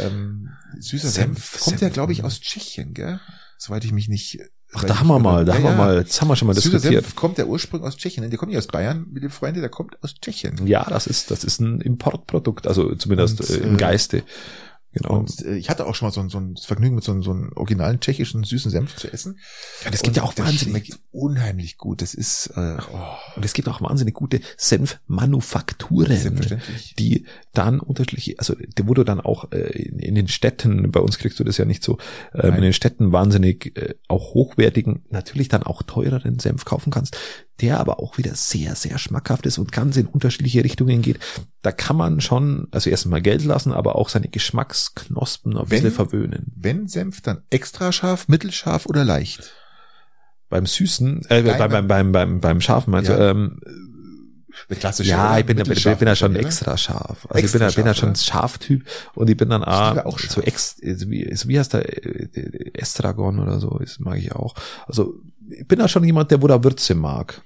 ähm, süßer Senf, Senf, kommt ja, Senf, glaube ich, aus Tschechien, gell? Soweit ich mich nicht. Ach, soweit da haben wir mal, da haben Ja, wir ja. mal, jetzt haben wir schon mal Süßer diskutiert. Senf kommt der Ursprung aus Tschechien. Der kommt nicht aus Bayern, liebe Freunde, der kommt aus Tschechien. Ja, das ist, das ist ein Importprodukt, also zumindest Und, äh, im äh, Geiste. Genau. Und äh, ich hatte auch schon mal so ein, so ein Vergnügen mit so einem, so einem originalen tschechischen süßen Senf zu essen. Ja, das Und ja auch wahnsinnig. unheimlich gut. Das ist äh, oh, Und es gibt auch wahnsinnig gute Senfmanufakturen. die dann unterschiedliche, also wo du dann auch äh, in, in den Städten, bei uns kriegst du das ja nicht so, ähm, in den Städten wahnsinnig äh, auch hochwertigen, natürlich dann auch teureren Senf kaufen kannst, der aber auch wieder sehr, sehr schmackhaft ist und ganz in unterschiedliche Richtungen geht. Da kann man schon, also erstmal Geld lassen, aber auch seine Geschmacksknospen ein Wenn- bisschen verwöhnen. Wenn Senf, dann extra scharf, mittelscharf oder leicht? Beim Süßen, äh, beim, beim, beim, beim, beim Scharfen meinst Ja. du, ähm, Der klassische. ja, ich bin, bin, Mittelscharf bin ja schon extra scharf. Also Extra ich bin ja, bin ja schon oder? Scharftyp und ich bin dann ah, auch so scharf. ex, so wie, so wie heißt der, äh, Estragon oder so, das mag ich auch. Also ich bin ja schon jemand, der wo da Würze mag.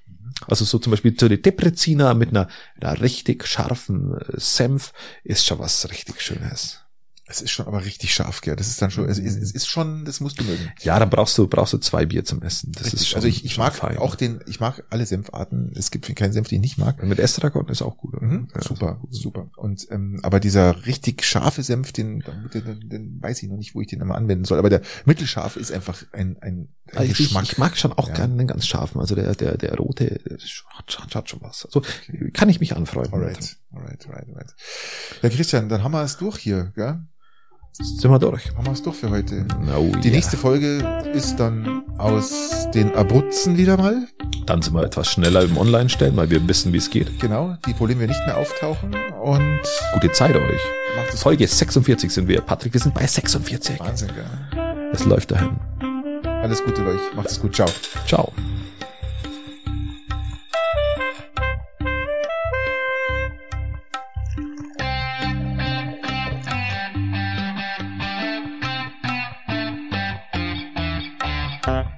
Also so zum Beispiel so die Deprezina mit einer, einer richtig scharfen äh, Senf ist schon was richtig Schönes. Es ist schon aber richtig scharf, gell? Das ist dann schon, es ist, es ist schon, das musst du mögen. Ja, dann brauchst du brauchst du zwei Bier zum Essen. Das Richtig. ist schon, also ich, ich schon mag fein. auch den, ich mag alle Senfarten. Es gibt keinen Senf, den ich nicht mag. mit Estragon ist auch gut. Mhm, Ja, super, gut. super. Und ähm, aber dieser richtig scharfe Senf, den, den, den, den weiß ich noch nicht, wo ich den immer anwenden soll. Aber der mittelscharf ist einfach ein, ein, ein Also ich, Geschmack. ich mag schon auch Ja. gerne den ganz scharfen. Also der, der, der rote hat, schon- hat schon was. Also kann ich mich anfreunden. Alright, alright, alright, alright. Ja, Christian, dann haben wir es durch hier, gell? Sind wir durch. Haben wir es durch für heute. No, Die nächste Folge ist dann aus den Abruzzen wieder mal. Dann sind wir etwas schneller im Online-Stellen, weil wir wissen, wie es geht. Genau, die Probleme nicht mehr auftauchen. Und Gute Zeit euch. Folge 46 sind wir. Patrick, wir sind bei 46. Wahnsinn, gell? Es läuft dahin. Alles Gute euch. Macht es gut. Ciao. Ciao. Bye.